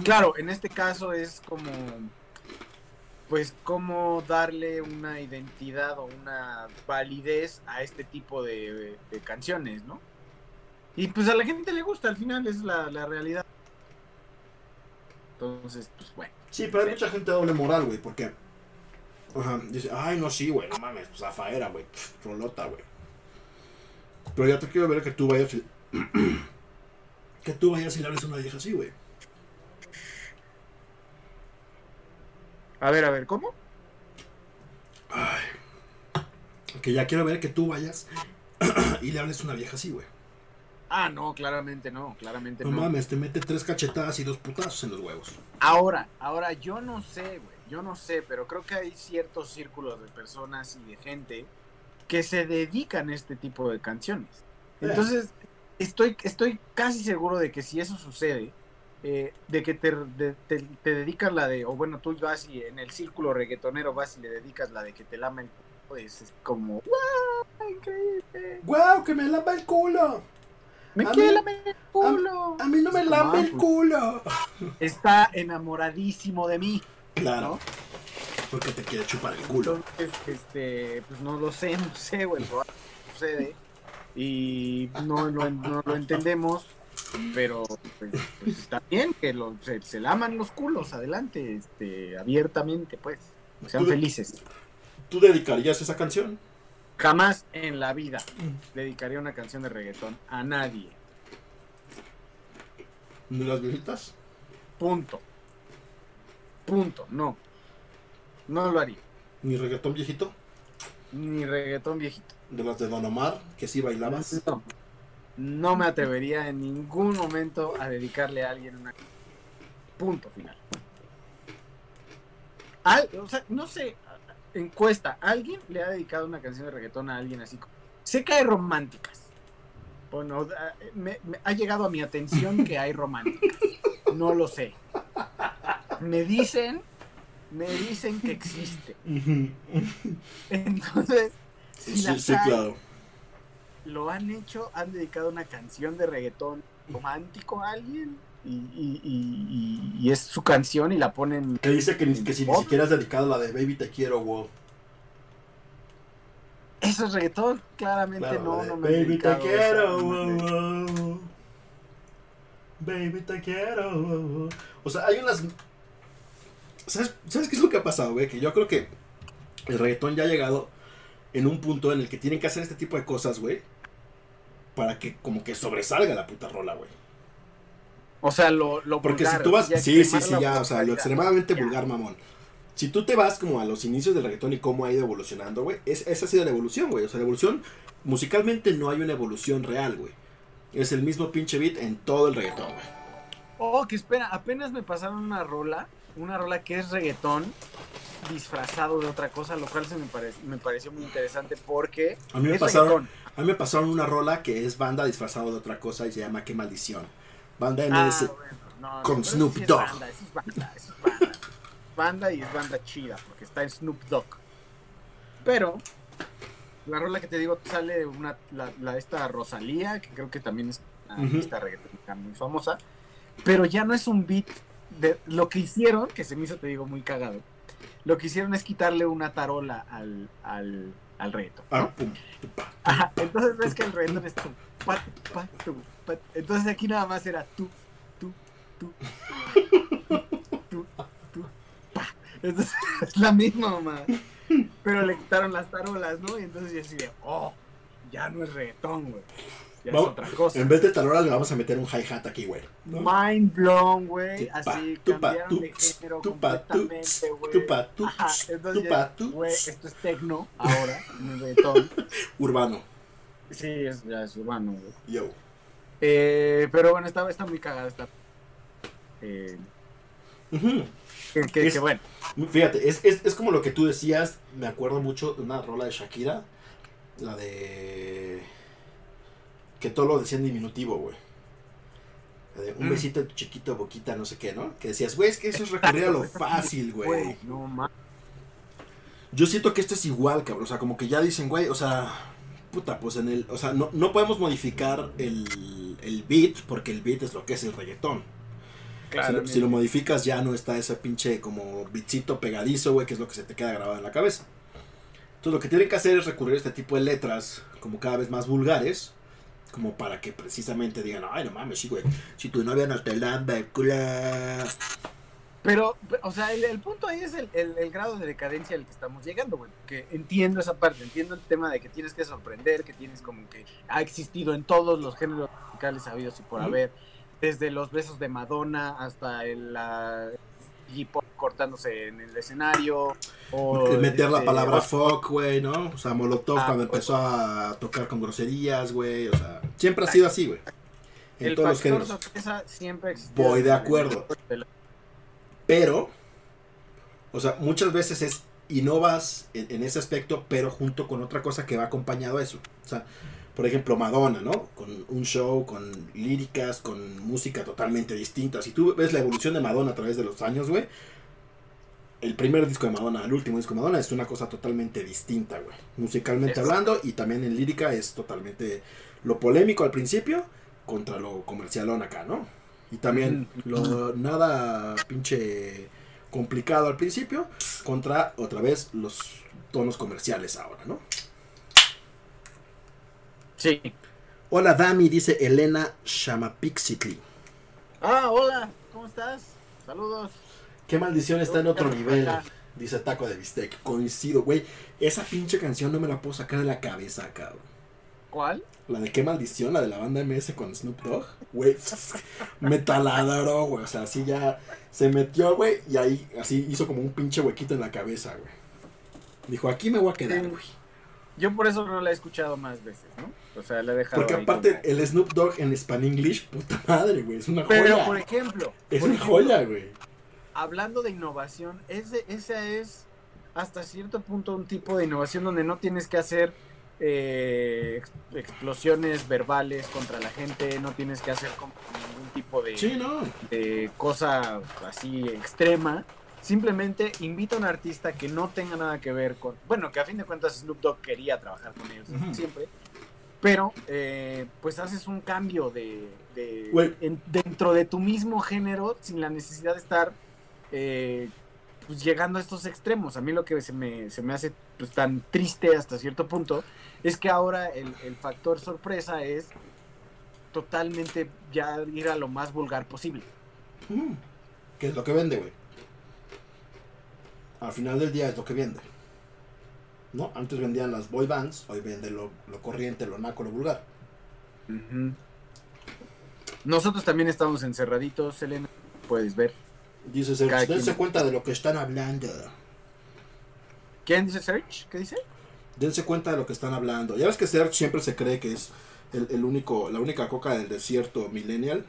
Claro, en este caso es como, pues, cómo darle una identidad o una validez a este tipo de, canciones, ¿no? Y pues a la gente le gusta, al final es la, la realidad. Entonces, pues bueno. Sí, pero hay mucha gente doble moral, güey, porque. Ajá, dice, ay, no, sí, güey, no mames, pues Zafaera, güey, rolota, güey. Pero ya te quiero ver que tú vayas que tú vayas y le hables a una vieja así, güey. A ver, a ver, ¿cómo? Ay. Que ya quiero ver que tú vayas y le hables a una vieja así, güey. Ah, no, claramente no, claramente No no. mames, te mete tres cachetadas y dos putazos en los huevos. Ahora, ahora yo no sé, güey, yo no sé, pero creo que hay ciertos círculos de personas y de gente que se dedican a este tipo de canciones. Entonces, estoy, estoy casi seguro de que si eso sucede, eh, de que te, de- te, te dedicas la de, o bueno, tú vas y en el círculo reggaetonero vas y le dedicas la de que te lama el culo, pues es como, ¡wow! ¡Increíble! ¡Guau! ¡Que me lama el culo! ¡Me A quiere mí- lamer el culo! A mí no me Es lame ah, el pues, culo. Está enamoradísimo de mí, Claro, porque te quiere chupar el culo. Entonces, este, pues no lo sé, no sé, güey, sucede y no lo, no lo entendemos, pero pues, pues, está bien que lo, se, se laman los culos, adelante, este, abiertamente, pues, sean Tú- felices. ¿Tú dedicarías esa canción? Jamás en la vida dedicaría una canción de reggaetón a nadie, ¿De las viejitas? punto, punto, no, no lo haría, ¿Ni reggaetón viejito? ni reggaetón viejito. ¿De las de Don Omar? Que sí bailabas. No, no me atrevería en ningún momento a dedicarle a alguien una. Punto final. Al- o sea, no sé, encuesta, ¿alguien le ha dedicado una canción de reggaetón a alguien así? Sé que hay románticas. Bueno, a- me, me ha llegado a mi atención que hay románticas. No lo sé. Me dicen, me dicen que existe. Entonces, si Sí, las sí, hay, claro. Lo han hecho, han dedicado una canción de reggaetón romántico a alguien y, y- y- y- y es su canción y la ponen. Que dice que, ni- que si ni siquiera has dedicado la de Baby Te Quiero, wow. Eso es reggaetón, claramente Claro, no, no me Baby Te Quiero, eso, wow, no me- wow. Baby Te Quiero, wow, wow. O sea, hay unas... ¿Sabes, ¿Sabes qué es lo que ha pasado, güey? Que yo creo que el reggaetón ya ha llegado en un punto en el que tienen que hacer este tipo de cosas, güey. Para que como que sobresalga la puta rola, güey. O sea, lo, lo Porque vulgar, si tú vas, sí, sí, sí, ya, o sea, lo extremadamente Ya. vulgar, mamón. Si tú te vas como a los inicios del reggaetón y cómo ha ido evolucionando, güey, es, esa ha sido la evolución, güey. O sea, la evolución, musicalmente no hay una evolución real, güey. Es el mismo pinche beat en todo el reggaetón, güey. Oh, que espera, apenas me pasaron una rola, una rola que es reggaetón disfrazado de otra cosa, lo cual se me, pare- me pareció muy interesante porque A mí me pasaron, a mí me pasaron una rola que es banda disfrazado de otra cosa y se llama Qué maldición. Banda Ah, MS. bueno, no, no, con Snoop sí es Dogg. banda, eso es banda, eso es banda. Banda y es banda chida, porque está en Snoop Dogg. Pero, la rola que te digo sale de una, la, la esta Rosalía, que creo que también es una artista reggaetonera muy famosa, pero ya no es un beat de lo que hicieron, que se me hizo, te digo, muy cagado. Lo que hicieron es quitarle una tarola al, al, al reggaetón. ¿no? Ah. Ajá, entonces ves que el reggaetón es tu. Entonces aquí nada más era tú, tú, tú, tú, tú, pa. Entonces es la misma mamá. Pero le quitaron las tarolas, ¿no? Y entonces yo así de, oh, ya no es reggaetón, güey. Ya Vamos- es otra cosa. En vez de tarolas le vamos a meter un hi-hat aquí, güey. ¿no? Mind blown, güey. Así tupa, cambiaron de tups, género tupa, completamente, güey. tupa, entonces tupa, güey, esto es tecno ahora, reggaetón. Urbano. Sí, es, ya es urbano, güey. Yo. Eh, pero bueno, está, está muy cagada esta. Eh, Ujú. que, que- Es- que bueno. Fíjate, es, es, es como lo que tú decías, me acuerdo mucho de una rola de Shakira, la de... que todo lo decía en diminutivo, güey. Un Mm. besito en tu chiquito boquita, no sé qué, ¿no? Que decías, güey, es que eso es recurrir a lo fácil, güey. No mames. Yo siento que esto es igual, cabrón, o sea, como que ya dicen, güey, o sea, puta, pues en el, o sea, no, no podemos modificar el, el beat, porque el beat es lo que es el reggaetón. Si lo, si lo modificas ya no está ese pinche como bitcito pegadizo, güey, que es lo que se te queda grabado en la cabeza. Entonces lo que tienen que hacer es recurrir a este tipo de letras como cada vez más vulgares, como para que precisamente digan, ay, no mames, sí, güey, si tu novia no te lamba el culo. Pero, o sea, el, el punto ahí es el, el- el grado de decadencia al que estamos llegando, güey. Que entiendo esa parte, entiendo el tema de que tienes que sorprender, que tienes como que ha existido en todos los géneros musicales habidos y por haber, desde los besos de Madonna hasta el la hip hop cortándose en el escenario, o meter la este, palabra o- fuck, güey, ¿no? O sea, Molotov Ah, cuando pues. empezó a tocar con groserías, güey, o sea, siempre ha sido así, güey. En el todos los géneros. sorpresa siempre Voy de el- acuerdo. Pero, o sea, muchas veces es innovas en, en ese aspecto, pero junto con otra cosa que va acompañado a eso. O sea, por ejemplo, Madonna, ¿no? Con un show, con líricas, con música totalmente distinta. Si tú ves la evolución de Madonna a través de los años, güey, el primer disco de Madonna al último disco de Madonna es una cosa totalmente distinta, güey. Musicalmente hablando y también en lírica es totalmente lo polémico al principio contra lo comercialón acá, ¿no? Y también lo nada pinche complicado al principio contra otra vez los tonos comerciales ahora, ¿no? Sí. Hola Dami, dice Elena Shamapixitli. Ah, hola, ¿cómo estás? Saludos. Qué maldición está en otro nivel. Dice Taco de Bistec. Coincido, güey. Esa pinche canción no me la puedo sacar de la cabeza, cabrón. ¿Cuál? La de qué maldición, la de la banda MS con Snoop Dogg. Güey, me taladró, güey. O sea, así ya se metió, güey. Y ahí así hizo como un pinche huequito en la cabeza, güey. Dijo, aquí me voy a quedar, güey. Yo por eso no la he escuchado más veces, ¿no? O sea, la he dejado. Porque ahí aparte, como- el Snoop Dogg en Span English, puta madre, güey. Es una Pero, joya. por ejemplo, es por una ejemplo, joya, güey. hablando de innovación, ese, esa es hasta cierto punto un tipo de innovación donde no tienes que hacer eh, ex- explosiones verbales contra la gente, no tienes que hacer como ningún tipo de, Sí, no. de cosa así extrema. Simplemente invita a un artista que no tenga nada que ver con. Bueno, que a fin de cuentas Snoop Dogg quería trabajar con ellos siempre. Pero, eh, pues haces un cambio de. de- Güey. en- dentro de tu mismo género sin la necesidad de estar. eh, pues llegando a estos extremos. A mí lo que se me, se me hace pues, tan triste hasta cierto punto es que ahora el, el factor sorpresa es totalmente ya ir a lo más vulgar posible. Mm. ¿Qué es lo que vende, güey? Al final del día es lo que vende. ¿No? Antes vendían las boy bands, hoy vende lo, lo corriente, lo naco, lo vulgar. Nosotros también estamos encerraditos, Elena. Puedes ver. Dice Serge, dense cuenta de lo que están hablando. ¿Quién dice Search? ¿Qué dice? Dense cuenta de lo que están hablando. Ya ves que Serge siempre se cree que es el, el único, la única coca del desierto millennial.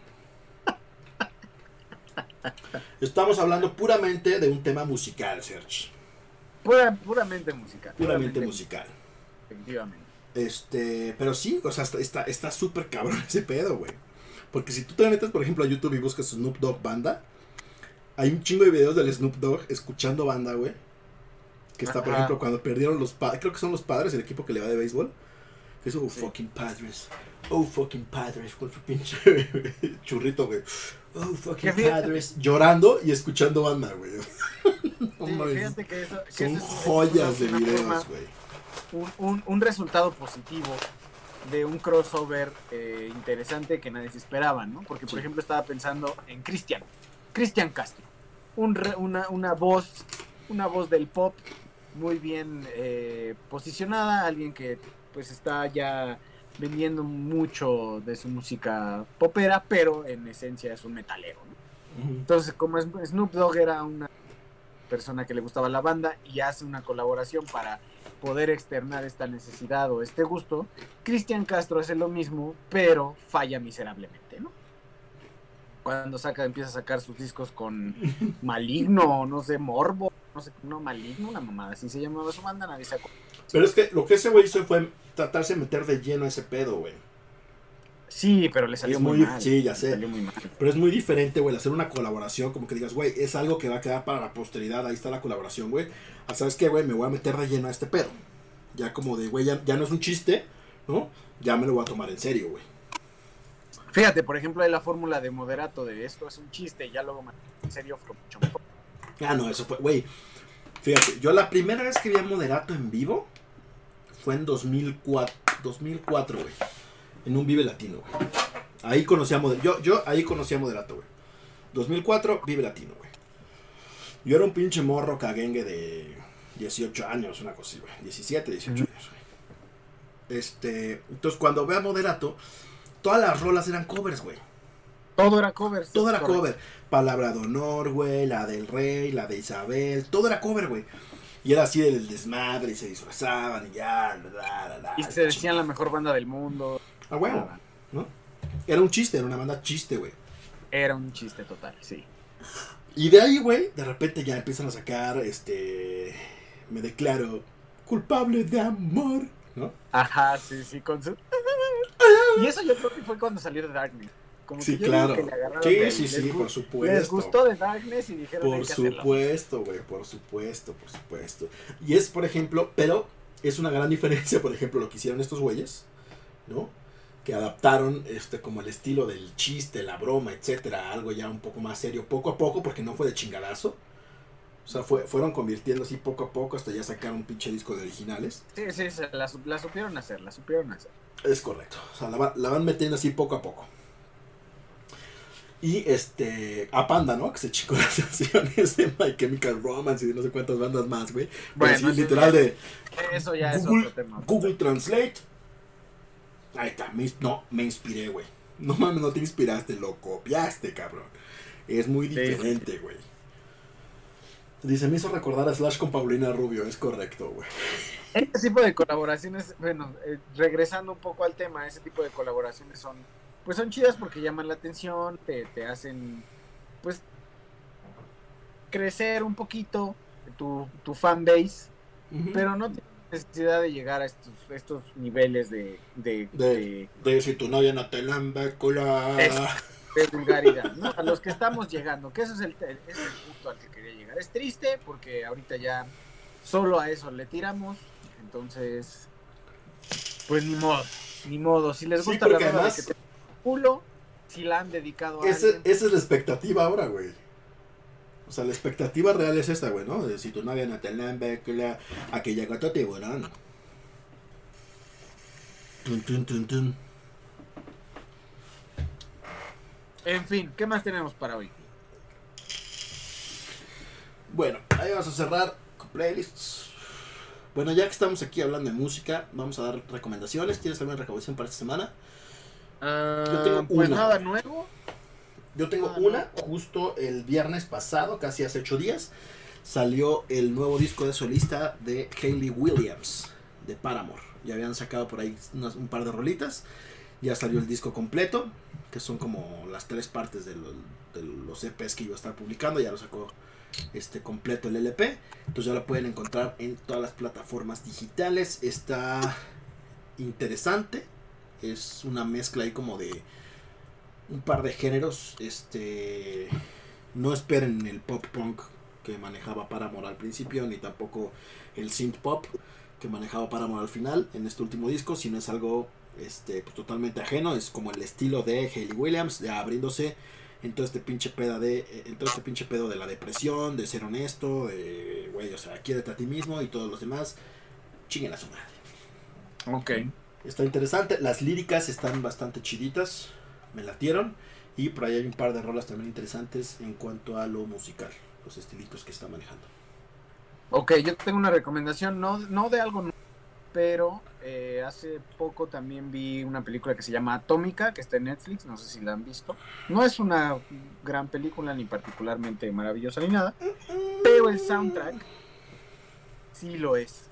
Estamos hablando puramente de un tema musical, Serge. Pura- puramente musical. Puramente musical. Efectivamente. Este, pero sí, o sea, está- está está súper cabrón ese pedo, güey. Porque si tú te metes, por ejemplo, a YouTube y buscas Snoop Dogg banda, hay un chingo de videos del Snoop Dogg escuchando banda, güey. Que está, por ejemplo, cuando perdieron los padres, creo que son los padres, el equipo que le va de béisbol. Que es, oh, fucking padres. Oh, fucking padres, con su pinche churrito, güey. Oh, fucking padres. Llorando y escuchando banda, güey. No fíjate que eso, que Son eso es- es joyas de videos, güey. un, un- un resultado positivo de un crossover eh, interesante que nadie se esperaba, ¿no? Porque, por Sí. ejemplo, estaba pensando en Cristian, Cristian Castro, un re- una, una voz, una voz del pop muy bien eh, posicionada, alguien que pues está ya vendiendo mucho de su música popera, pero en esencia es un metalero, ¿no? Entonces, como Snoop Dogg era una persona que le gustaba la banda y hace una colaboración para poder externar esta necesidad o este gusto, Cristian Castro hace lo mismo, pero falla miserablemente, ¿no? Cuando saca, empieza a sacar sus discos con Maligno, no sé, Morbo, no sé, no, Maligno, una mamada, así se llamaba su banda, nadie se acuerda. Pero es que lo que ese güey hizo fue tratarse de meter de lleno a ese pedo, güey. Sí, pero le salió Es muy, muy- mal. sí, ya sé. Salió muy mal. Pero es muy diferente, güey, hacer una colaboración, como que digas, güey, es algo que va a quedar para la posteridad, ahí está la colaboración, güey. Ah, ¿Sabes qué, güey? Me voy a meter de lleno a este pedo. Ya como de, güey, ya, ya no es un chiste, ¿no? Ya me lo voy a tomar en serio, güey. Fíjate, por ejemplo, hay la fórmula de moderato de esto es un chiste y ya luego me- en serio fue mucho mejor. Ah, no, eso fue, güey. Fíjate, yo la primera vez que vi a Moderato en vivo fue en 2004, 2004, güey. En un Vive Latino, güey. Ahí conocí a Moderato. Yo, yo ahí conocí a Moderato, güey. 2004, Vive Latino, güey. Yo era un pinche morro caguengue de 18 años, una cosa así, güey. 17, 18 Ujú. años, güey. Este, entonces cuando veo a Moderato, todas las rolas eran covers, güey. Todo era cover. Todo era correcto. cover. Palabra de honor, güey, la del rey, la de Isabel, todo era cover, güey. Y era así del desmadre y se disfrazaban y ya, la, la, la, la, Y se decían la mejor banda del mundo. Ah, huevo, ¿no? Era un chiste, era una banda chiste, güey. Era un chiste total, sí. Y de ahí, güey, de repente ya empiezan a sacar, este... me declaro culpable de amor, ¿no? Ajá, sí, sí, con su... Y eso yo creo que fue cuando salió de Darkness. Como Sí, que claro. que le agarraron Sí, sí, sí, por supuesto. Les gustó de Darkness y dijeron Por supuesto, güey, por supuesto, por supuesto. Y es, por ejemplo, pero es una gran diferencia, por ejemplo, lo que hicieron estos güeyes, ¿no? Que adaptaron este como el estilo del chiste, la broma, etcétera, algo ya un poco más serio, poco a poco, porque no fue de chingadazo. O sea, fue, fueron convirtiendo así poco a poco hasta ya sacar un pinche disco de originales. Sí, sí, la, la supieron hacer, la supieron hacer. Es correcto. O sea, la, la van metiendo así poco a poco. Y este. A Panda, ¿no? Que se chingó las canciones de My Chemical Romance y de no sé cuántas bandas más, güey. Bueno, sí, eso literal de Eso ya es Google, otro tema. Google Translate. Ahí está. me no, me inspiré, güey. No mames, no te inspiraste, lo copiaste, cabrón. Es muy Sí, diferente, güey. Dice, me hizo recordar a Slash con Paulina Rubio. Es correcto, güey. Este tipo de colaboraciones, bueno, eh, regresando un poco al tema, ese tipo de colaboraciones son, pues son chidas porque llaman la atención, te, te hacen, pues, crecer un poquito tu, tu fan base, pero no tienes necesidad de llegar a estos, estos niveles de, de, De- de, De si tu novia no te lambe culo. Es- de vulgaridad, ¿no? A los que estamos llegando, que eso es el, es el punto al que quería llegar. Es triste porque ahorita ya solo a eso le tiramos, entonces, pues ni modo, ni modo. Si les Sí, gusta la rola además- de que te culo, si la han dedicado a Ese- alguien, esa es la expectativa ahora, güey. O sea, la expectativa real es esta, güey, ¿no? De si tu novia no te lambe culo, a que llegó tu tiburón. Tun, tun, tun, tun. en fin, ¿qué más tenemos para hoy? Bueno, ahí vamos a cerrar con playlists. Bueno, ya que estamos aquí hablando de música, vamos a dar recomendaciones. ¿Tienes alguna recomendación para esta semana? Ah, tengo pues una. nada nuevo. Yo tengo Ah, no. una, justo el viernes pasado, casi hace ocho días, salió el nuevo disco de solista de Hayley Williams, de Paramore. Ya habían sacado por ahí unas- un par de rolitas, ya salió el disco completo, que son como las tres partes de los, de los EPs que iba a estar publicando, ya lo sacó este completo el LP, entonces ya lo pueden encontrar en todas las plataformas digitales, está interesante, es una mezcla ahí como de un par de géneros. Este. No esperen el pop punk que manejaba Paramore al principio, ni tampoco el synth pop que manejaba Paramore al final en este último disco, sino es algo este, pues, totalmente ajeno. Es como el estilo de Hayley Williams, ya abriéndose en todo este pinche pedo de. Este pinche pedo de la depresión, de ser honesto, de güey, o sea, quiérete a ti mismo y todos los demás. Chinguen a su madre. Ok. Está interesante. Las líricas están bastante chiditas. Me latieron. Y por ahí hay un par de rolas también interesantes en cuanto a lo musical. Los estilitos que está manejando. Ok, yo tengo una recomendación, no, no de algo nuevo, pero eh, hace poco también vi una película que se llama Atómica, que está en Netflix, no sé si la han visto. No es una gran película, ni particularmente maravillosa ni nada, pero el soundtrack sí lo es.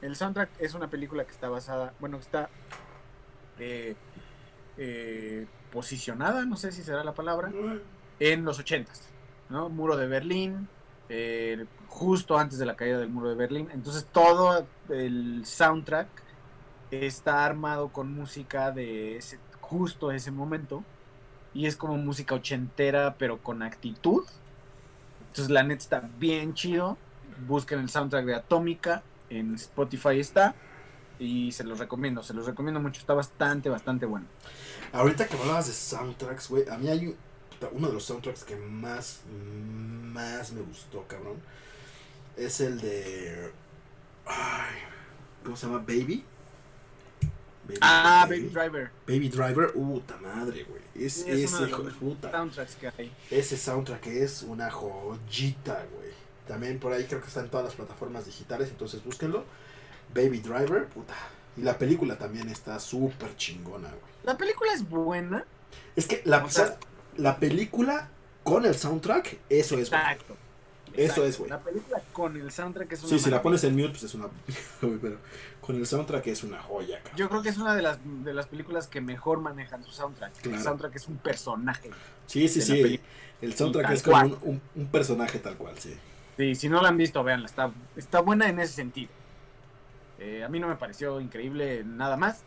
El soundtrack es una película que está basada, bueno, que está eh, eh, posicionada, no sé si será la palabra, en los ochentas, ¿no? Muro de Berlín, eh, justo antes de la caída del muro de Berlín. Entonces todo el soundtrack está armado con música de ese, justo ese momento. Y es como música ochentera, pero con actitud. Entonces la net está bien chido. Busquen el soundtrack de Atómica. En Spotify está. Y se los recomiendo, se los recomiendo mucho. Está bastante, bastante bueno. Ahorita que hablabas de soundtracks, güey. A mí hay uno de los soundtracks que más, más me gustó, cabrón. Es el de. Ay, ¿Cómo se llama? Baby. Baby Ah, Baby Driver. Baby Driver, puta madre, güey. Es, ese hijo de puta. Soundtracks que hay. Ese soundtrack es una joyita, güey. También por ahí creo que está en todas las plataformas digitales, entonces búsquenlo. Baby Driver, puta. Y la película también está súper chingona, güey. La película es buena. Es que la, O sea- o sea, la película con el soundtrack, eso es, güey. Exacto. Eso Exacto. es, güey. La película con el soundtrack es una Sí, si la pones en mute, pues es una. pero con el soundtrack es una joya, cabrón. Yo creo que es una de las, de las películas que mejor manejan su soundtrack. Claro. El soundtrack es un personaje. Sí, sí, sí. El soundtrack es como un- un personaje tal cual, sí. Sí, si no la han visto, véanla, está, está buena en ese sentido. Eh, a mí no me pareció increíble nada más,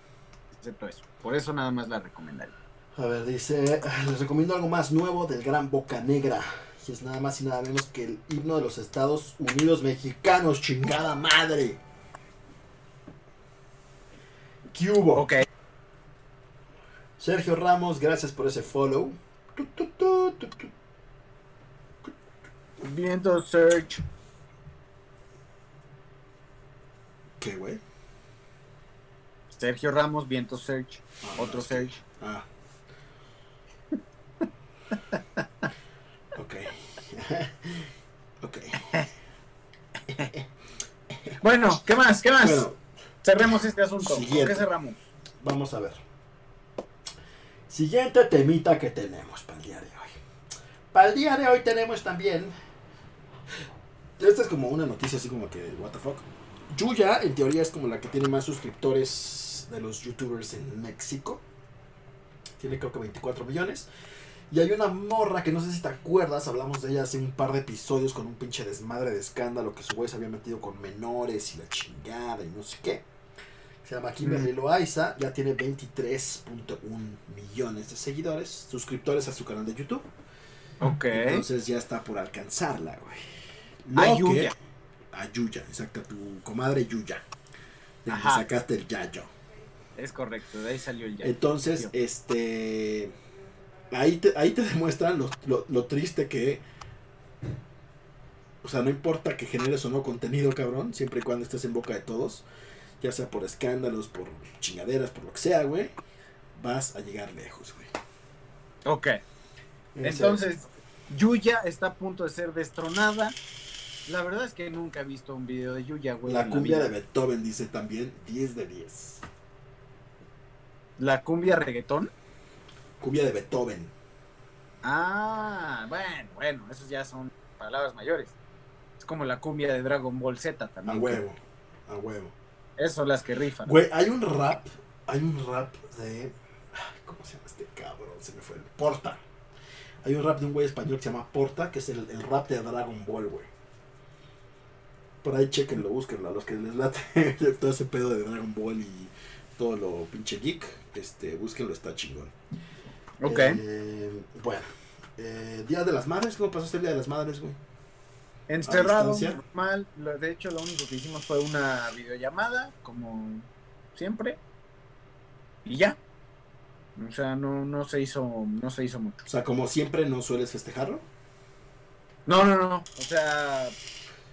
excepto eso. Por eso nada más la recomendaría. A ver, dice, les recomiendo algo más nuevo del Gran Boca Negra. Y es nada más y nada menos que el himno de los Estados Unidos mexicanos, chingada madre. ¿Qué hubo? Ok. Sergio Ramos, gracias por ese follow. Tu, tu, tu, tu, tu. Viento Search. ¿Qué, güey? Sergio Ramos, Viento Search. Ah, Otro es- Search. Ah. ok. ok. Bueno, ¿qué más? ¿Qué más? Bueno, Cerremos este asunto. ¿Con Siguiente. qué cerramos? vamos a ver. Siguiente temita que tenemos para el día de hoy. Para el día de hoy tenemos también. Esta es como una noticia así como que, what the fuck. Yuya, en teoría, es como la que tiene más suscriptores de los youtubers en México. Tiene creo que 24 millones. Y hay una morra que no sé si te acuerdas, hablamos de ella hace un par de episodios con un pinche desmadre de escándalo que su güey se había metido con menores y la chingada y no sé qué. Se llama Kimberly Mm. Loaiza, ya tiene 23.1 millones de seguidores, suscriptores a su canal de YouTube. Ok. Entonces ya está por alcanzarla, güey. A que- Yuya. A Yuya, exacto, a tu comadre Yuya. De donde sacaste el Yayo. Es correcto, de ahí salió el ya. Entonces, este. Ahí te, ahí te demuestran lo, lo- lo triste que. O sea, no importa que generes o no contenido, cabrón, siempre y cuando estés en boca de todos, ya sea por escándalos, por chingaderas, por lo que sea, güey, vas a llegar lejos, güey. Ok. Ese- Entonces, Yuya está a punto de ser destronada. La verdad es que nunca he visto un video de Yuya, güey. la cumbia de Beethoven dice también 10 de 10. La cumbia reggaetón. Cumbia de Beethoven. Ah, bueno, bueno, esos ya son palabras mayores. Es como la cumbia de Dragon Ball Z A también. huevo, a huevo. Esas son las que rifan. Güey, hay un rap, hay un rap de... ¿Cómo se llama este cabrón? Se me fue el... Porta. Hay un rap de un güey español que se llama Porta, que es el, el rap de Dragon Ball, güey. Por ahí chequenlo, búsquenlo, a los que les late todo ese pedo de Dragon Ball y todo lo pinche geek, este, búsquenlo, está chingón. Ok. Eh, bueno, eh, Día de las Madres, ¿cómo pasaste el Día de las Madres, güey? Encerrado, normal. De hecho, lo único que hicimos fue una videollamada, como siempre. Y ya. O sea, no, no se hizo, no se hizo mucho. O sea, como siempre, ¿no sueles festejarlo? No, no, no. O sea,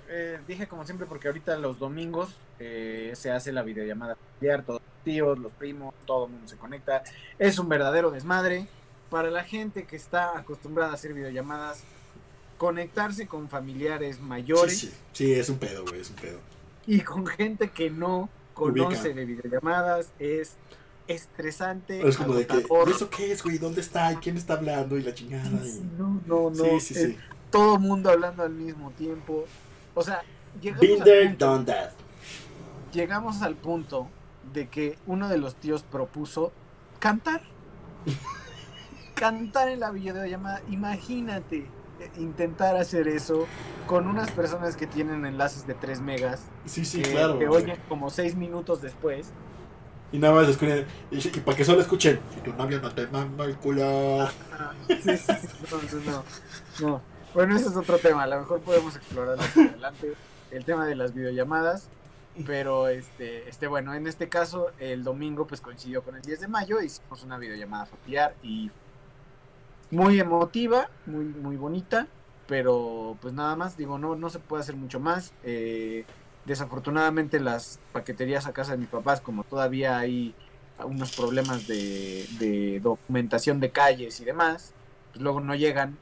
eh, dije como siempre porque ahorita los domingos eh, se hace la videollamada familiar, todos los tíos, los primos, todo el mundo se conecta. Es un verdadero desmadre. Para la gente que está acostumbrada a hacer videollamadas, conectarse con familiares mayores Sí, sí, sí, es un pedo, güey, es un pedo. y con gente que no conoce Ubica. de videollamadas es estresante. Es como de que, agotador. ¿y eso qué es, güey? ¿Dónde está? ¿Y quién está hablando? Y la chingada. Sí, No, no, no. Sí, sí, es sí. todo el mundo hablando al mismo tiempo. O sea, llegamos Been al there, punto- done that. llegamos al punto de que uno de los tíos propuso cantar. cantar en la videollamada. Imagínate eh, intentar hacer eso con unas personas que tienen enlaces de 3 megas, Sí, sí, que claro. güey. oyen como 6 minutos después. Y nada más escuchen. Y, y para que solo escuchen. Si tu novio no te mama el culo. Sí, sí, sí, no, no, no. Bueno, ese es otro tema. A lo mejor podemos explorarlo más adelante. El tema de las videollamadas. Pero este, este, bueno, en este caso, el domingo pues coincidió con el 10 de mayo. Hicimos una videollamada familiar y muy emotiva, muy, muy bonita. Pero pues nada más, digo, no, no se puede hacer mucho más. Eh, desafortunadamente las paqueterías a casa de mis papás, como todavía hay unos problemas de, de documentación de calles y demás, pues luego no llegan.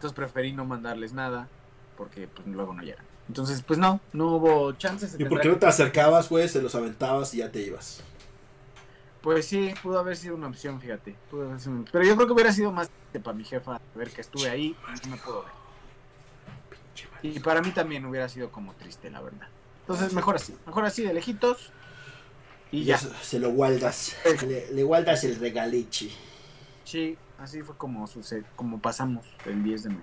Entonces preferí no mandarles nada porque pues luego no llegan. Entonces, pues no, no hubo chances. ¿Y por qué no te acercabas, güey? Se los aventabas y ya te ibas. Pues sí, pudo haber sido una opción, fíjate. pudo haber sido una- Pero yo creo que hubiera sido más triste para mi jefa ver que estuve ahí y no me pudo ver. Y para mí también hubiera sido como triste, la verdad. Entonces, mejor así, mejor así de lejitos. Y ya. Se, se lo guardas. Le, le guardas el regalichi. Sí, así fue como sucede, como pasamos el 10 de mayo.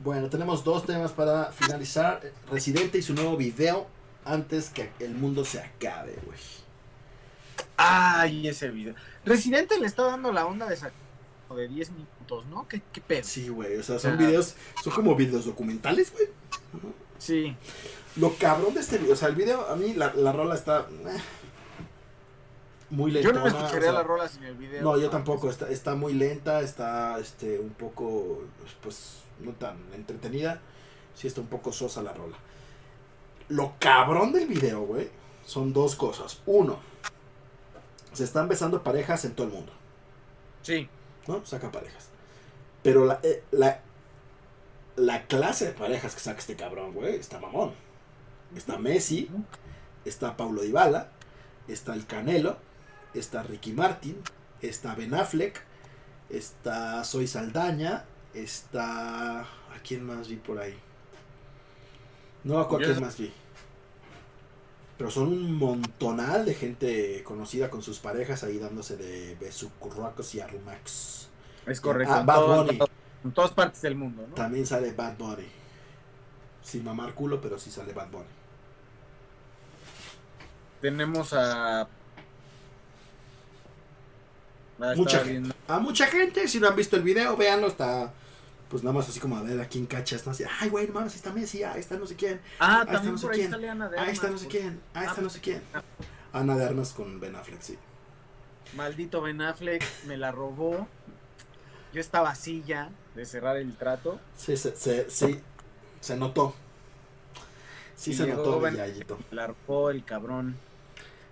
Bueno, tenemos dos temas para finalizar. Residente y su nuevo video antes que el mundo se acabe, güey. Ay, ese video. Residente le está dando la onda de, de 10 minutos, ¿no? ¿Qué, qué pedo? Sí, güey. O sea, son Ah. videos, son como videos documentales, güey. Sí. Lo cabrón de este video, o sea, el video, a mí la, la rola está eh, muy lenta. Yo no me escucharía la rola sin el video. No, yo tampoco, está, está muy lenta, está este un poco, pues, no tan entretenida. Sí está un poco sosa la rola. Lo cabrón del video, güey, son dos cosas. Uno, se están besando parejas en todo el mundo, Sí. ¿no? Saca parejas. Pero la, eh, la, la clase de parejas que saca este cabrón, güey, está mamón. Está Messi, está Paulo Dybala, está el Canelo, está Ricky Martin, está Ben Affleck, está Soy Saldaña, está... ¿A quién más vi por ahí? No, ¿a quién más vi? Pero son un montonal de gente conocida con sus parejas ahí dándose de besucurruacos y arrumax. Es correcto. Ah, Bad todo- Bunny. en todas partes del mundo, ¿no? También sale Bad Bunny. Sin mamar culo, pero sí sale Bad Bunny. Tenemos a. Ah, Mucha gente. A mucha gente, si no han visto el video, véanlo, está pues nada más así como a ver a quién cachas, ¿no? Así, ay, güey, no mames, ahí está Messi, ahí está no sé quién, Ah, está también no sé por ahí quién. sale Ana de ahí está Armas, no sé por- quién, ahí está Ah, no sé quién. Ana de Armas con Ben Affleck, sí. Maldito Ben Affleck me la robó. Yo estaba así ya de cerrar el trato. Sí, se, se, sí, se notó. Sí Y se notó, Ben-. Me la robó el cabrón.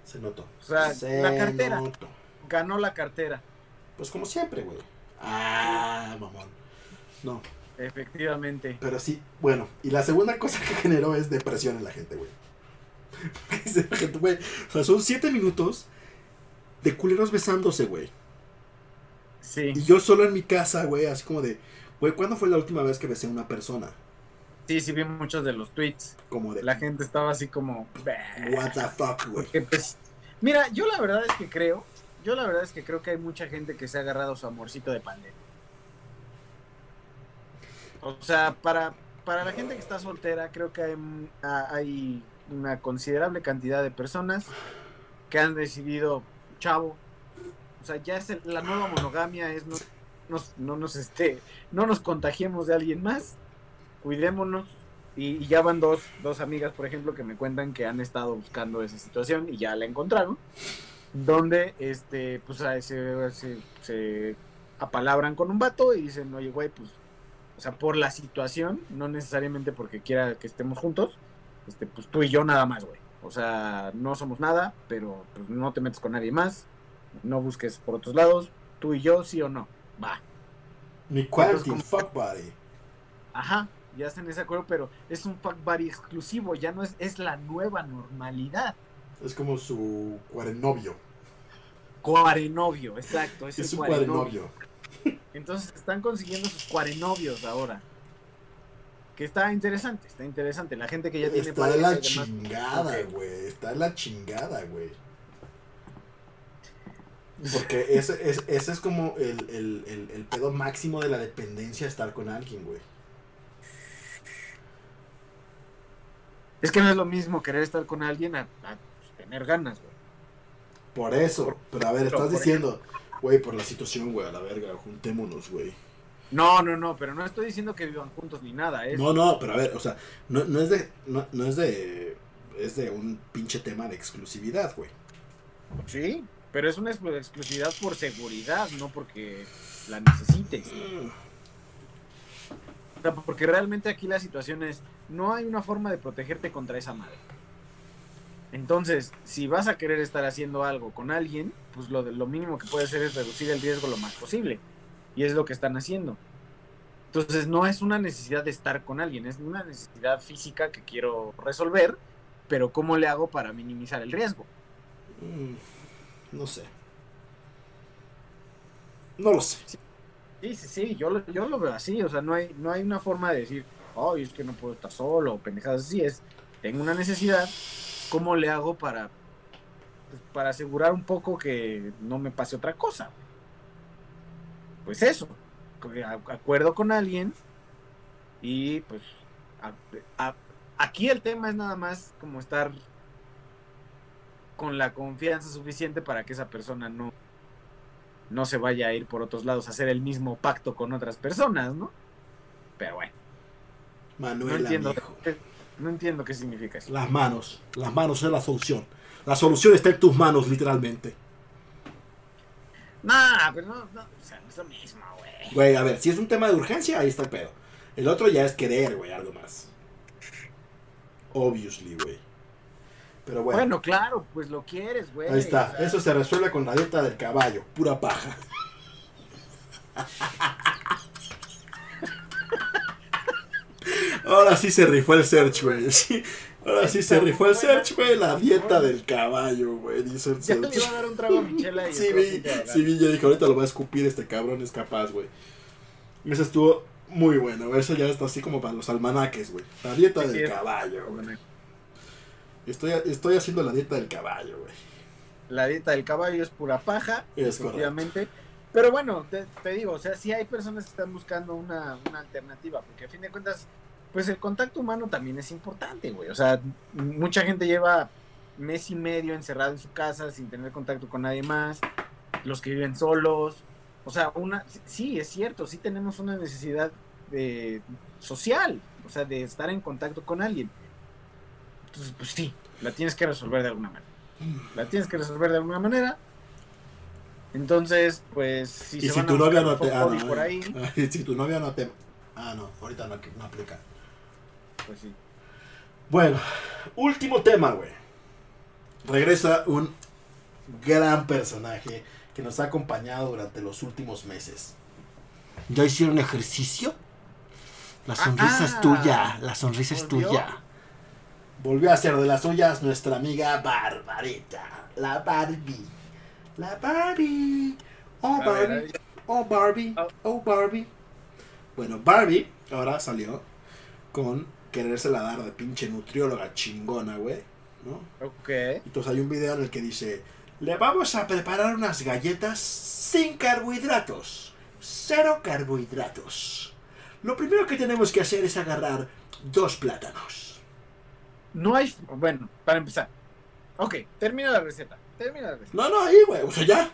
Se notó. O sea, se la cartera. notó. Ganó la cartera, Pues como siempre, güey. Ah, mamón. No, efectivamente. pero sí, bueno. Y la segunda cosa que generó es depresión en la gente, güey. Dice la gente, güey. O sea, son siete minutos de culeros besándose, güey. Sí, Y yo solo en mi casa, güey, así como de, güey, ¿cuándo fue la última vez que besé a una persona? sí, sí vi muchos de los tweets. Como de, La gente estaba así como. what the fuck, güey. Pues, mira, yo la verdad es que creo, yo la verdad es que creo que hay mucha gente que se ha agarrado su amorcito de pandemia. O sea, para, para la gente que está soltera, creo que hay, a- hay una considerable cantidad de personas que han decidido, chavo, o sea, ya es el- la nueva monogamia, es no nos, no nos este, no nos contagiemos de alguien más, cuidémonos. Y, y ya van dos, dos amigas, por ejemplo, que me cuentan que han estado buscando esa situación y ya la encontraron. Donde, este, pues a- se, se, se apalabran con un vato y dicen, oye, güey, pues, o sea, por la situación, no necesariamente porque quiera que estemos juntos, este, pues tú y yo nada más, güey. O sea, no somos nada, pero pues, no te metes con nadie más, no busques por otros lados, tú y yo, sí o no. Va. Mi quarantine, Entonces, fuck buddy. Ajá, ya hacen ese acuerdo, pero es un fuck buddy exclusivo, ya no es, es la nueva normalidad. Es como su cuarenovio. Cuarenovio, exacto, es, Es el su cuarenovio. cuarenovio. Entonces están consiguiendo sus cuarenovios ahora. Que está interesante, está interesante. La gente que ya tiene Está de la demás, chingada, güey. Está de la chingada, güey. Porque ese, es- ese es como el, el, el, el pedo máximo de la dependencia, estar con alguien, güey. Es que no es lo mismo querer estar con alguien a, a, pues, tener ganas, güey. Por eso. Pero a ver, estás diciendo, güey, por la situación, güey, a la verga, juntémonos, güey. No, no, no, pero no estoy diciendo que vivan juntos ni nada. Es, No, no, pero a ver, o sea, no, no es de. No, no es de. Es de un pinche tema de exclusividad, güey. Sí, pero es una exclu- exclusividad por seguridad, no porque la necesites. O sea, porque realmente aquí la situación es, no hay una forma de protegerte contra esa madre. Entonces, si vas a querer estar haciendo algo con alguien, pues lo, lo mínimo que puedes hacer es reducir el riesgo lo más posible. Y es lo que están haciendo. Entonces, no es una necesidad de estar con alguien, es una necesidad física que quiero resolver, pero ¿cómo le hago para minimizar el riesgo? Mm, no sé. No lo sé. Sí, sí, sí, yo lo, yo lo veo así, o sea, no hay, no hay una forma de decir, ay, es que no puedo estar solo, o pendejadas así, es, tengo una necesidad, ¿cómo le hago para, pues, para asegurar un poco que no me pase otra cosa? Pues eso, a- acuerdo con alguien Y pues a- a- aquí el tema es nada más como estar con la confianza suficiente para que esa persona no, no se vaya a ir por otros lados a hacer el mismo pacto con otras personas, ¿no? Pero bueno, no Manuel, entiendo, amigo. No entiendo qué significa eso. Las manos. Las manos es la solución. La solución está en tus manos, literalmente. Nah, pero no, no, o sea, no es lo mismo, güey. Güey, a ver, si es un tema de urgencia, ahí está el pedo. El otro ya es querer, güey, algo más. Obviously, güey. Pero bueno, Bueno, claro, pues lo quieres, güey. ahí está. o sea, Eso se resuelve con la dieta del caballo. Pura paja. Ahora sí se rifó el search, güey. Sí, ahora sí se rifó el search, güey. La dieta del caballo, güey. Dice el Ya search. iba a dar un trago a Michela y Sí, vi, sí, vi, yo dije, ahorita lo va a escupir este cabrón, es capaz, güey. Eso estuvo muy bueno, güey. Eso ya está así como para los almanaques, güey. La dieta del es- caballo, güey. Estoy, estoy haciendo la dieta del caballo, güey. La dieta del caballo es pura paja, Es efectivamente. Pero bueno, te, te digo, o sea, sí hay personas que están buscando una, una alternativa, porque a fin de cuentas, pues el contacto humano también es importante, güey. O sea, mucha gente lleva mes y medio encerrado en su casa sin tener contacto con nadie más, los que viven solos. O sea, una, sí, es cierto, sí tenemos una necesidad de, social, o sea, de estar en contacto con alguien. Entonces, pues sí, la tienes que resolver de alguna manera. La tienes que resolver de alguna manera. Entonces, pues, si y se si van a tu novia no te. Ah, no, por eh. ahí, si tu novia no te. Ah, no, ahorita no, no aplica. Pues sí. Bueno, último tema, güey. Regresa un gran personaje que nos ha acompañado durante los últimos meses. ¿Ya hicieron ejercicio? La sonrisa es tuya, la sonrisa es tuya. Volvió a ser de las suyas nuestra amiga Barbarita, la Barbie. La Barbie. Oh, Barbie. Oh, Barbie. Oh. Oh, Barbie. Bueno, Barbie ahora salió con querérsela dar de pinche nutrióloga chingona, güey. ¿No? Ok. Entonces hay un video en el que dice, le vamos a preparar unas galletas sin carbohidratos. Cero carbohidratos. Lo primero que tenemos que hacer es agarrar dos plátanos. No hay. Bueno, para empezar. Ok, termina la receta. Termina la receta. No, no, ahí, güey. O sea, ya.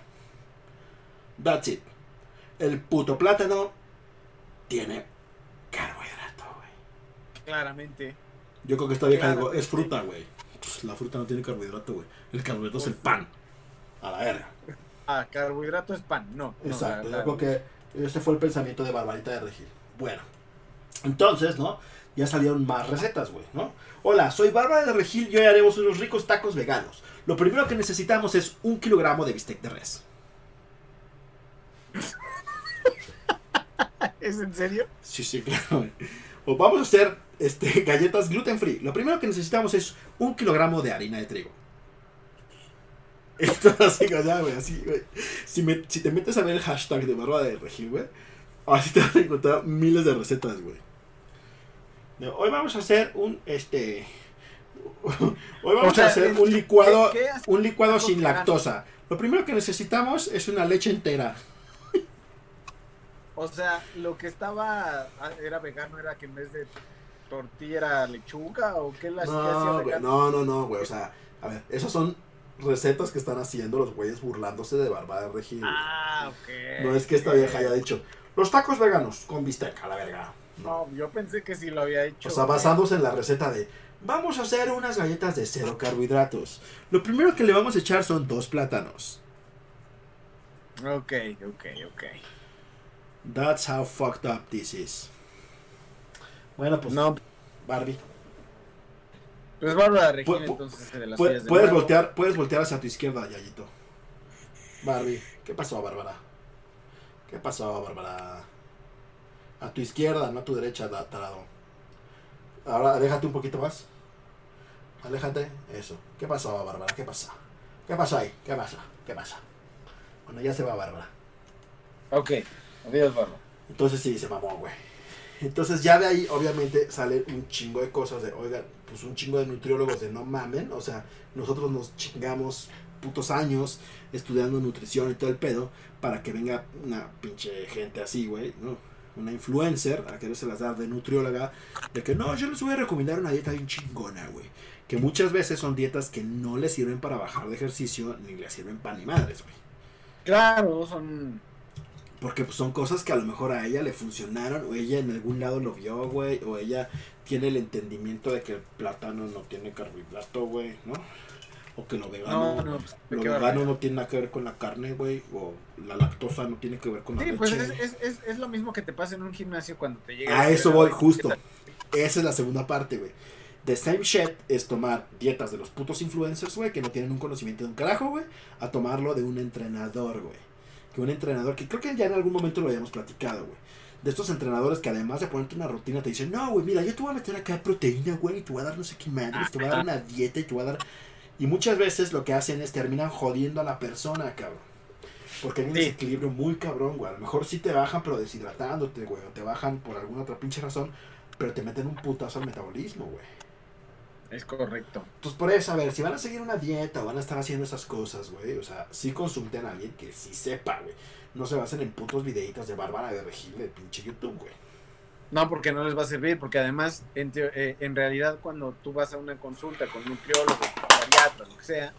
That's it. El puto plátano tiene carbohidrato, güey. Claramente. Yo creo que esta vieja digo, es fruta, güey. Pues, La fruta no tiene carbohidrato, güey. El carbohidrato es el pan. A la verga. Ah, carbohidrato es pan. No. no, Exacto. la- la- Yo creo que ese fue el pensamiento de Barbarita de Regil. Bueno. Entonces, ¿no? Ya salieron más recetas, güey, ¿no? Hola, soy Bárbara de Regil y hoy haremos unos ricos tacos veganos. Lo primero que necesitamos es un kilogramo de bistec de res. ¿Es en serio? Sí, sí, claro. O vamos a hacer este, galletas gluten free. Lo primero que necesitamos es un kilogramo de harina de trigo. Esto así, sea, güey, así, güey. Si, me- si te metes a ver el hashtag de barba de regil, güey, así te vas a encontrar miles de recetas, güey. Hoy vamos a hacer un, este... Hoy vamos O sea, a hacer un licuado, ¿qué- qué haces un licuado sin lactosa. Lo primero que necesitamos es una leche entera. O sea, lo que estaba. ah, Era vegano, era que en vez de tortilla era lechuga o qué hacía No, güey, no, no, no, güey. O sea, a ver, esas son recetas que están haciendo los güeyes burlándose de Barba de Regil. Ah, ok. no es que esta vieja haya dicho, los tacos veganos con bistec, a la verga. No. No, yo pensé que sí lo había hecho. O sea, basándose en la receta de, vamos a hacer unas galletas de cero carbohidratos. Lo primero que le vamos a echar son dos plátanos. Ok, ok, ok. That's how fucked up this is. Bueno, pues, No, Barbie. pues Bárbara Regil, Pu- entonces de las Pu- puedes, nuevo. voltear, puedes voltear hacia tu izquierda, Yayito. Barbie, ¿qué pasó, Bárbara? ¿Qué pasó, Bárbara? A tu izquierda, no a tu derecha, tarado. Ahora, aléjate un poquito más. Aléjate, eso. ¿Qué pasó, Bárbara? ¿Qué pasa? ¿Qué pasó ahí? ¿Qué pasa? ¿Qué pasa? Bueno, ya se va, Bárbara. Ok, adiós, Bárbara. Entonces sí, se mamó, güey. Entonces ya de ahí, obviamente, sale un chingo de cosas de, oigan, pues un chingo de nutriólogos de no mamen. O sea, nosotros nos chingamos putos años estudiando nutrición y todo el pedo para que venga una pinche gente así, güey, ¿no? una influencer, a quererse las dar de nutrióloga, de que no, yo les voy a recomendar una dieta bien chingona, güey. Que muchas veces son dietas que no le sirven para bajar de ejercicio, ni le sirven para ni madres, güey. Claro, son. Porque pues, son cosas que a lo mejor a ella le funcionaron, o ella en algún lado lo vio, güey, o ella tiene el entendimiento de que el plátano no tiene carbohidrato, güey, ¿no? O que lo vegano, No, no, pues, ¿de lo a vegano no tiene nada que ver con la carne, güey, o la lactosa no tiene que ver con la Sí, leche. pues es, es, es, es lo mismo que te pasa en un gimnasio cuando te llega. A el eso voy, justo. Esa es la segunda parte, güey. The same shit es tomar dietas de los putos influencers, güey, que no tienen un conocimiento de un carajo, güey, a tomarlo de un entrenador, güey. Que un entrenador, que creo que ya en algún momento lo habíamos platicado, güey. De estos entrenadores que además de ponerte una rutina te dicen, no, güey, mira, yo te voy a meter acá proteína, güey, y te voy a dar no sé qué madres, te voy a dar una dieta y te voy a dar... Y muchas veces lo que hacen es terminan jodiendo a la persona, cabrón. Porque hay un Sí. desequilibrio muy cabrón, güey. A lo mejor sí te bajan, pero deshidratándote, güey. O te bajan por alguna otra pinche razón, pero te meten un putazo al metabolismo, güey. Es correcto. Entonces, por eso, a ver, si van a seguir una dieta o van a estar haciendo esas cosas, güey, o sea, sí consulten a alguien que sí sepa, güey. No se basen en putos videitos de Bárbara de Regil de pinche YouTube, güey. No, porque no les va a servir, porque además, en, eh, en realidad, cuando tú vas a una consulta con un nutriólogo, bariatra, lo que sea,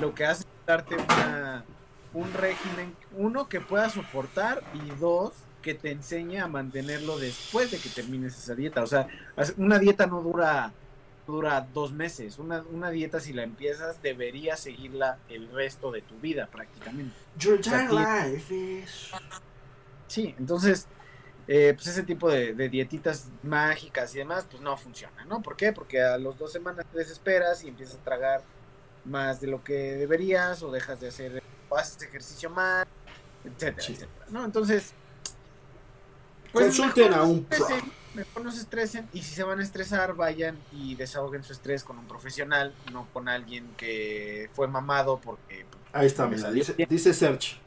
lo que hace es darte una, un régimen, uno, que puedas soportar y dos, que te enseñe a mantenerlo después de que termines esa dieta. O sea, una dieta no dura dura dos meses. Una, una dieta, si la empiezas, deberías seguirla el resto de tu vida prácticamente. Your entire ti- life is... Sí, entonces, eh, pues ese tipo de, de dietitas mágicas y demás, pues no funciona, ¿no? ¿Por qué? Porque a las dos semanas te desesperas y empiezas a tragar más de lo que deberías o dejas de hacer, o haces ejercicio mal, etcétera, Sí. etcétera, ¿no? Entonces, Consulten mejor a un pro. Mejor no se estresen y si se van a estresar, vayan y desahoguen su estrés con un profesional, no con alguien que fue mamado porque... Ahí está, mira, dice, dice Serge.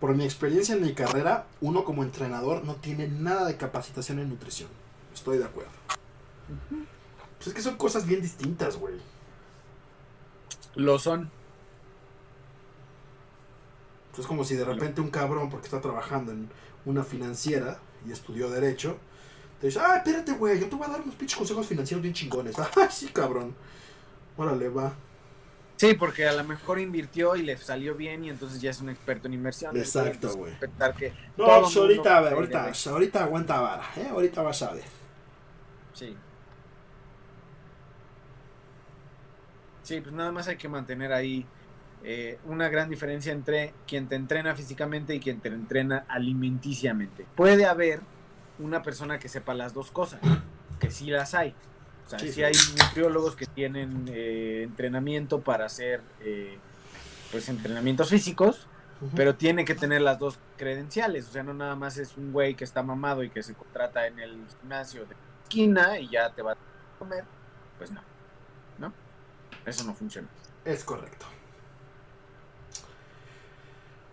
Por mi experiencia en mi carrera, uno como entrenador no tiene nada de capacitación en nutrición. Estoy de acuerdo. Pues es que son cosas bien distintas, güey. Lo son. Es como si de repente un cabrón, porque está trabajando en una financiera y estudió Derecho, te dice, ah, espérate, güey, yo te voy a dar unos pinches consejos financieros bien chingones. Ah, sí, cabrón. Órale, va. Sí, porque a lo mejor invirtió y le salió bien y entonces ya es un experto en inversión. Exacto, güey. No, pues ahorita, ver, ahorita, ahorita aguanta vara, ¿eh? Ahorita vas a ver. Sí. Sí, pues nada más hay que mantener ahí eh, una gran diferencia entre quien te entrena físicamente y quien te entrena alimenticiamente. Puede haber una persona que sepa las dos cosas, que sí las hay. O sea, Sí, sí, sí. hay nutriólogos que tienen eh, entrenamiento para hacer eh, pues entrenamientos físicos, pero tiene que tener las dos credenciales. O sea, no nada más es un güey que está mamado y que se contrata en el gimnasio de esquina y ya te va a comer. Pues no. ¿No? Eso no funciona. Es correcto.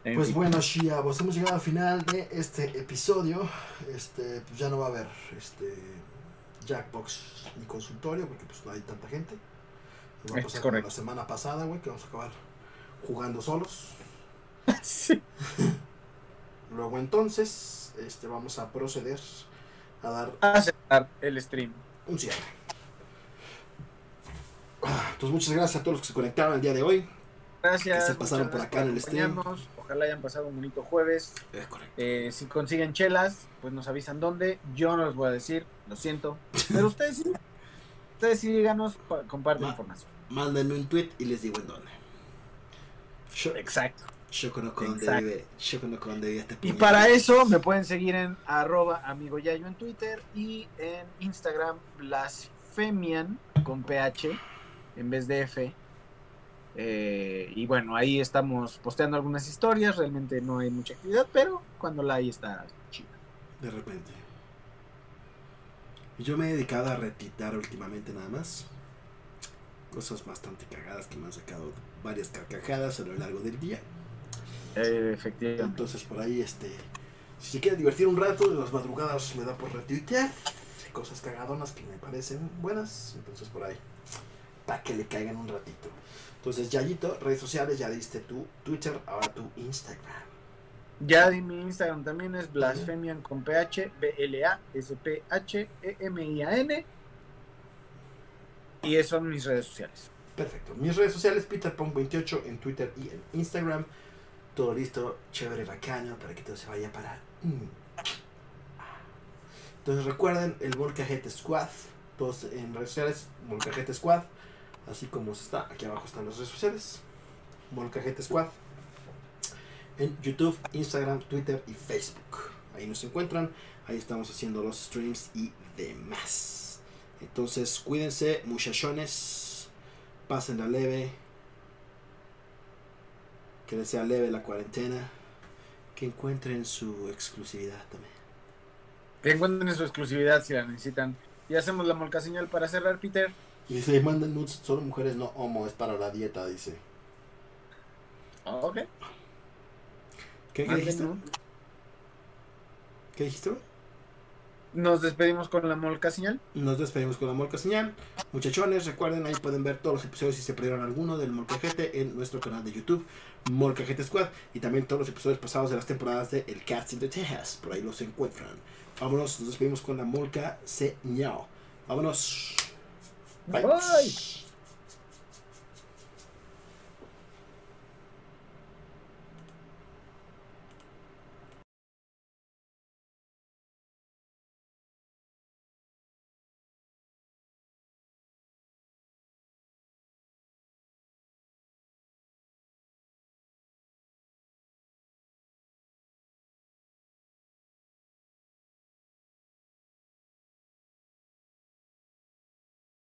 En Pues fin. bueno, Shia, pues hemos llegado al final de este episodio. Este, pues ya no va a haber este Jackbox ni consultorio porque pues no hay tanta gente. Y va a Es pasar correcto. la semana pasada, güey, que vamos a acabar jugando solos. Sí. Luego entonces, este, vamos a proceder a dar A cerrar el stream. un cierre. Ah, Entonces muchas gracias a todos los que se conectaron el día de hoy. Gracias. Que se pasaron por acá en el stream. Ojalá hayan pasado un bonito jueves. Es correcto. Eh, si consiguen chelas, pues nos avisan dónde. Yo no les voy a decir, lo siento. Pero ustedes sí. Ustedes sí díganos, pa- comparten Ma- información. Mándenme un tweet y les digo en dónde. Yo, Exacto. yo conozco dónde vive. Yo conozco dónde vive este Y para eso me pueden seguir en arroba amigoyayo en Twitter y en Instagram blasfemian con PH en vez de F. Eh, y bueno, ahí estamos posteando algunas historias, realmente no hay mucha actividad, pero cuando la hay está chida. De repente. Yo me he dedicado a retitar últimamente nada más. Cosas bastante cagadas que me han sacado varias carcajadas a lo largo del día. Eh, efectivamente. Entonces por ahí, este, si se quiere divertir un rato, en las madrugadas me da por retuitear cosas cagadonas que me parecen buenas. Entonces por ahí, para que le caigan un ratito. Entonces, Yayito, redes sociales, ya diste tu Twitter, ahora tu Instagram. Ya di mi Instagram también es blasfemian con PH, B-L-A-S-P-H-E-M-I-A-N. Y eso son mis redes sociales. Perfecto. Mis redes sociales, PeterPunk28 en Twitter y en Instagram. Todo listo, chévere, bacano, para que todo se vaya para... Entonces recuerden el Molcajete Squad, todos en redes sociales, Molcajete Squad, así como se está, aquí abajo están las redes sociales, Molcajete Squad, en YouTube, Instagram, Twitter y Facebook. Ahí nos encuentran, ahí estamos haciendo los streams y demás. Entonces cuídense, muchachones, pasen la leve, que les sea leve la cuarentena, que encuentren su exclusividad también. Que encuentren su exclusividad si la necesitan. Y hacemos la molca señal para cerrar, Peter. Dice, manden nudes, solo mujeres, no homo, es para la dieta, dice. Ok. ¿Qué, qué dijiste? nudes. ¿Qué dijiste? Nos despedimos con la molca señal. Nos despedimos con la Molca Señal. Muchachones, recuerden, ahí pueden ver todos los episodios si se perdieron alguno del Molcajete en nuestro canal de YouTube, Molcajete Squad, y también todos los episodios pasados de las temporadas de El Cats in the Texas. Por ahí los encuentran. Vámonos, nos despedimos con la Molca Señal. Vámonos. Bye. Bye.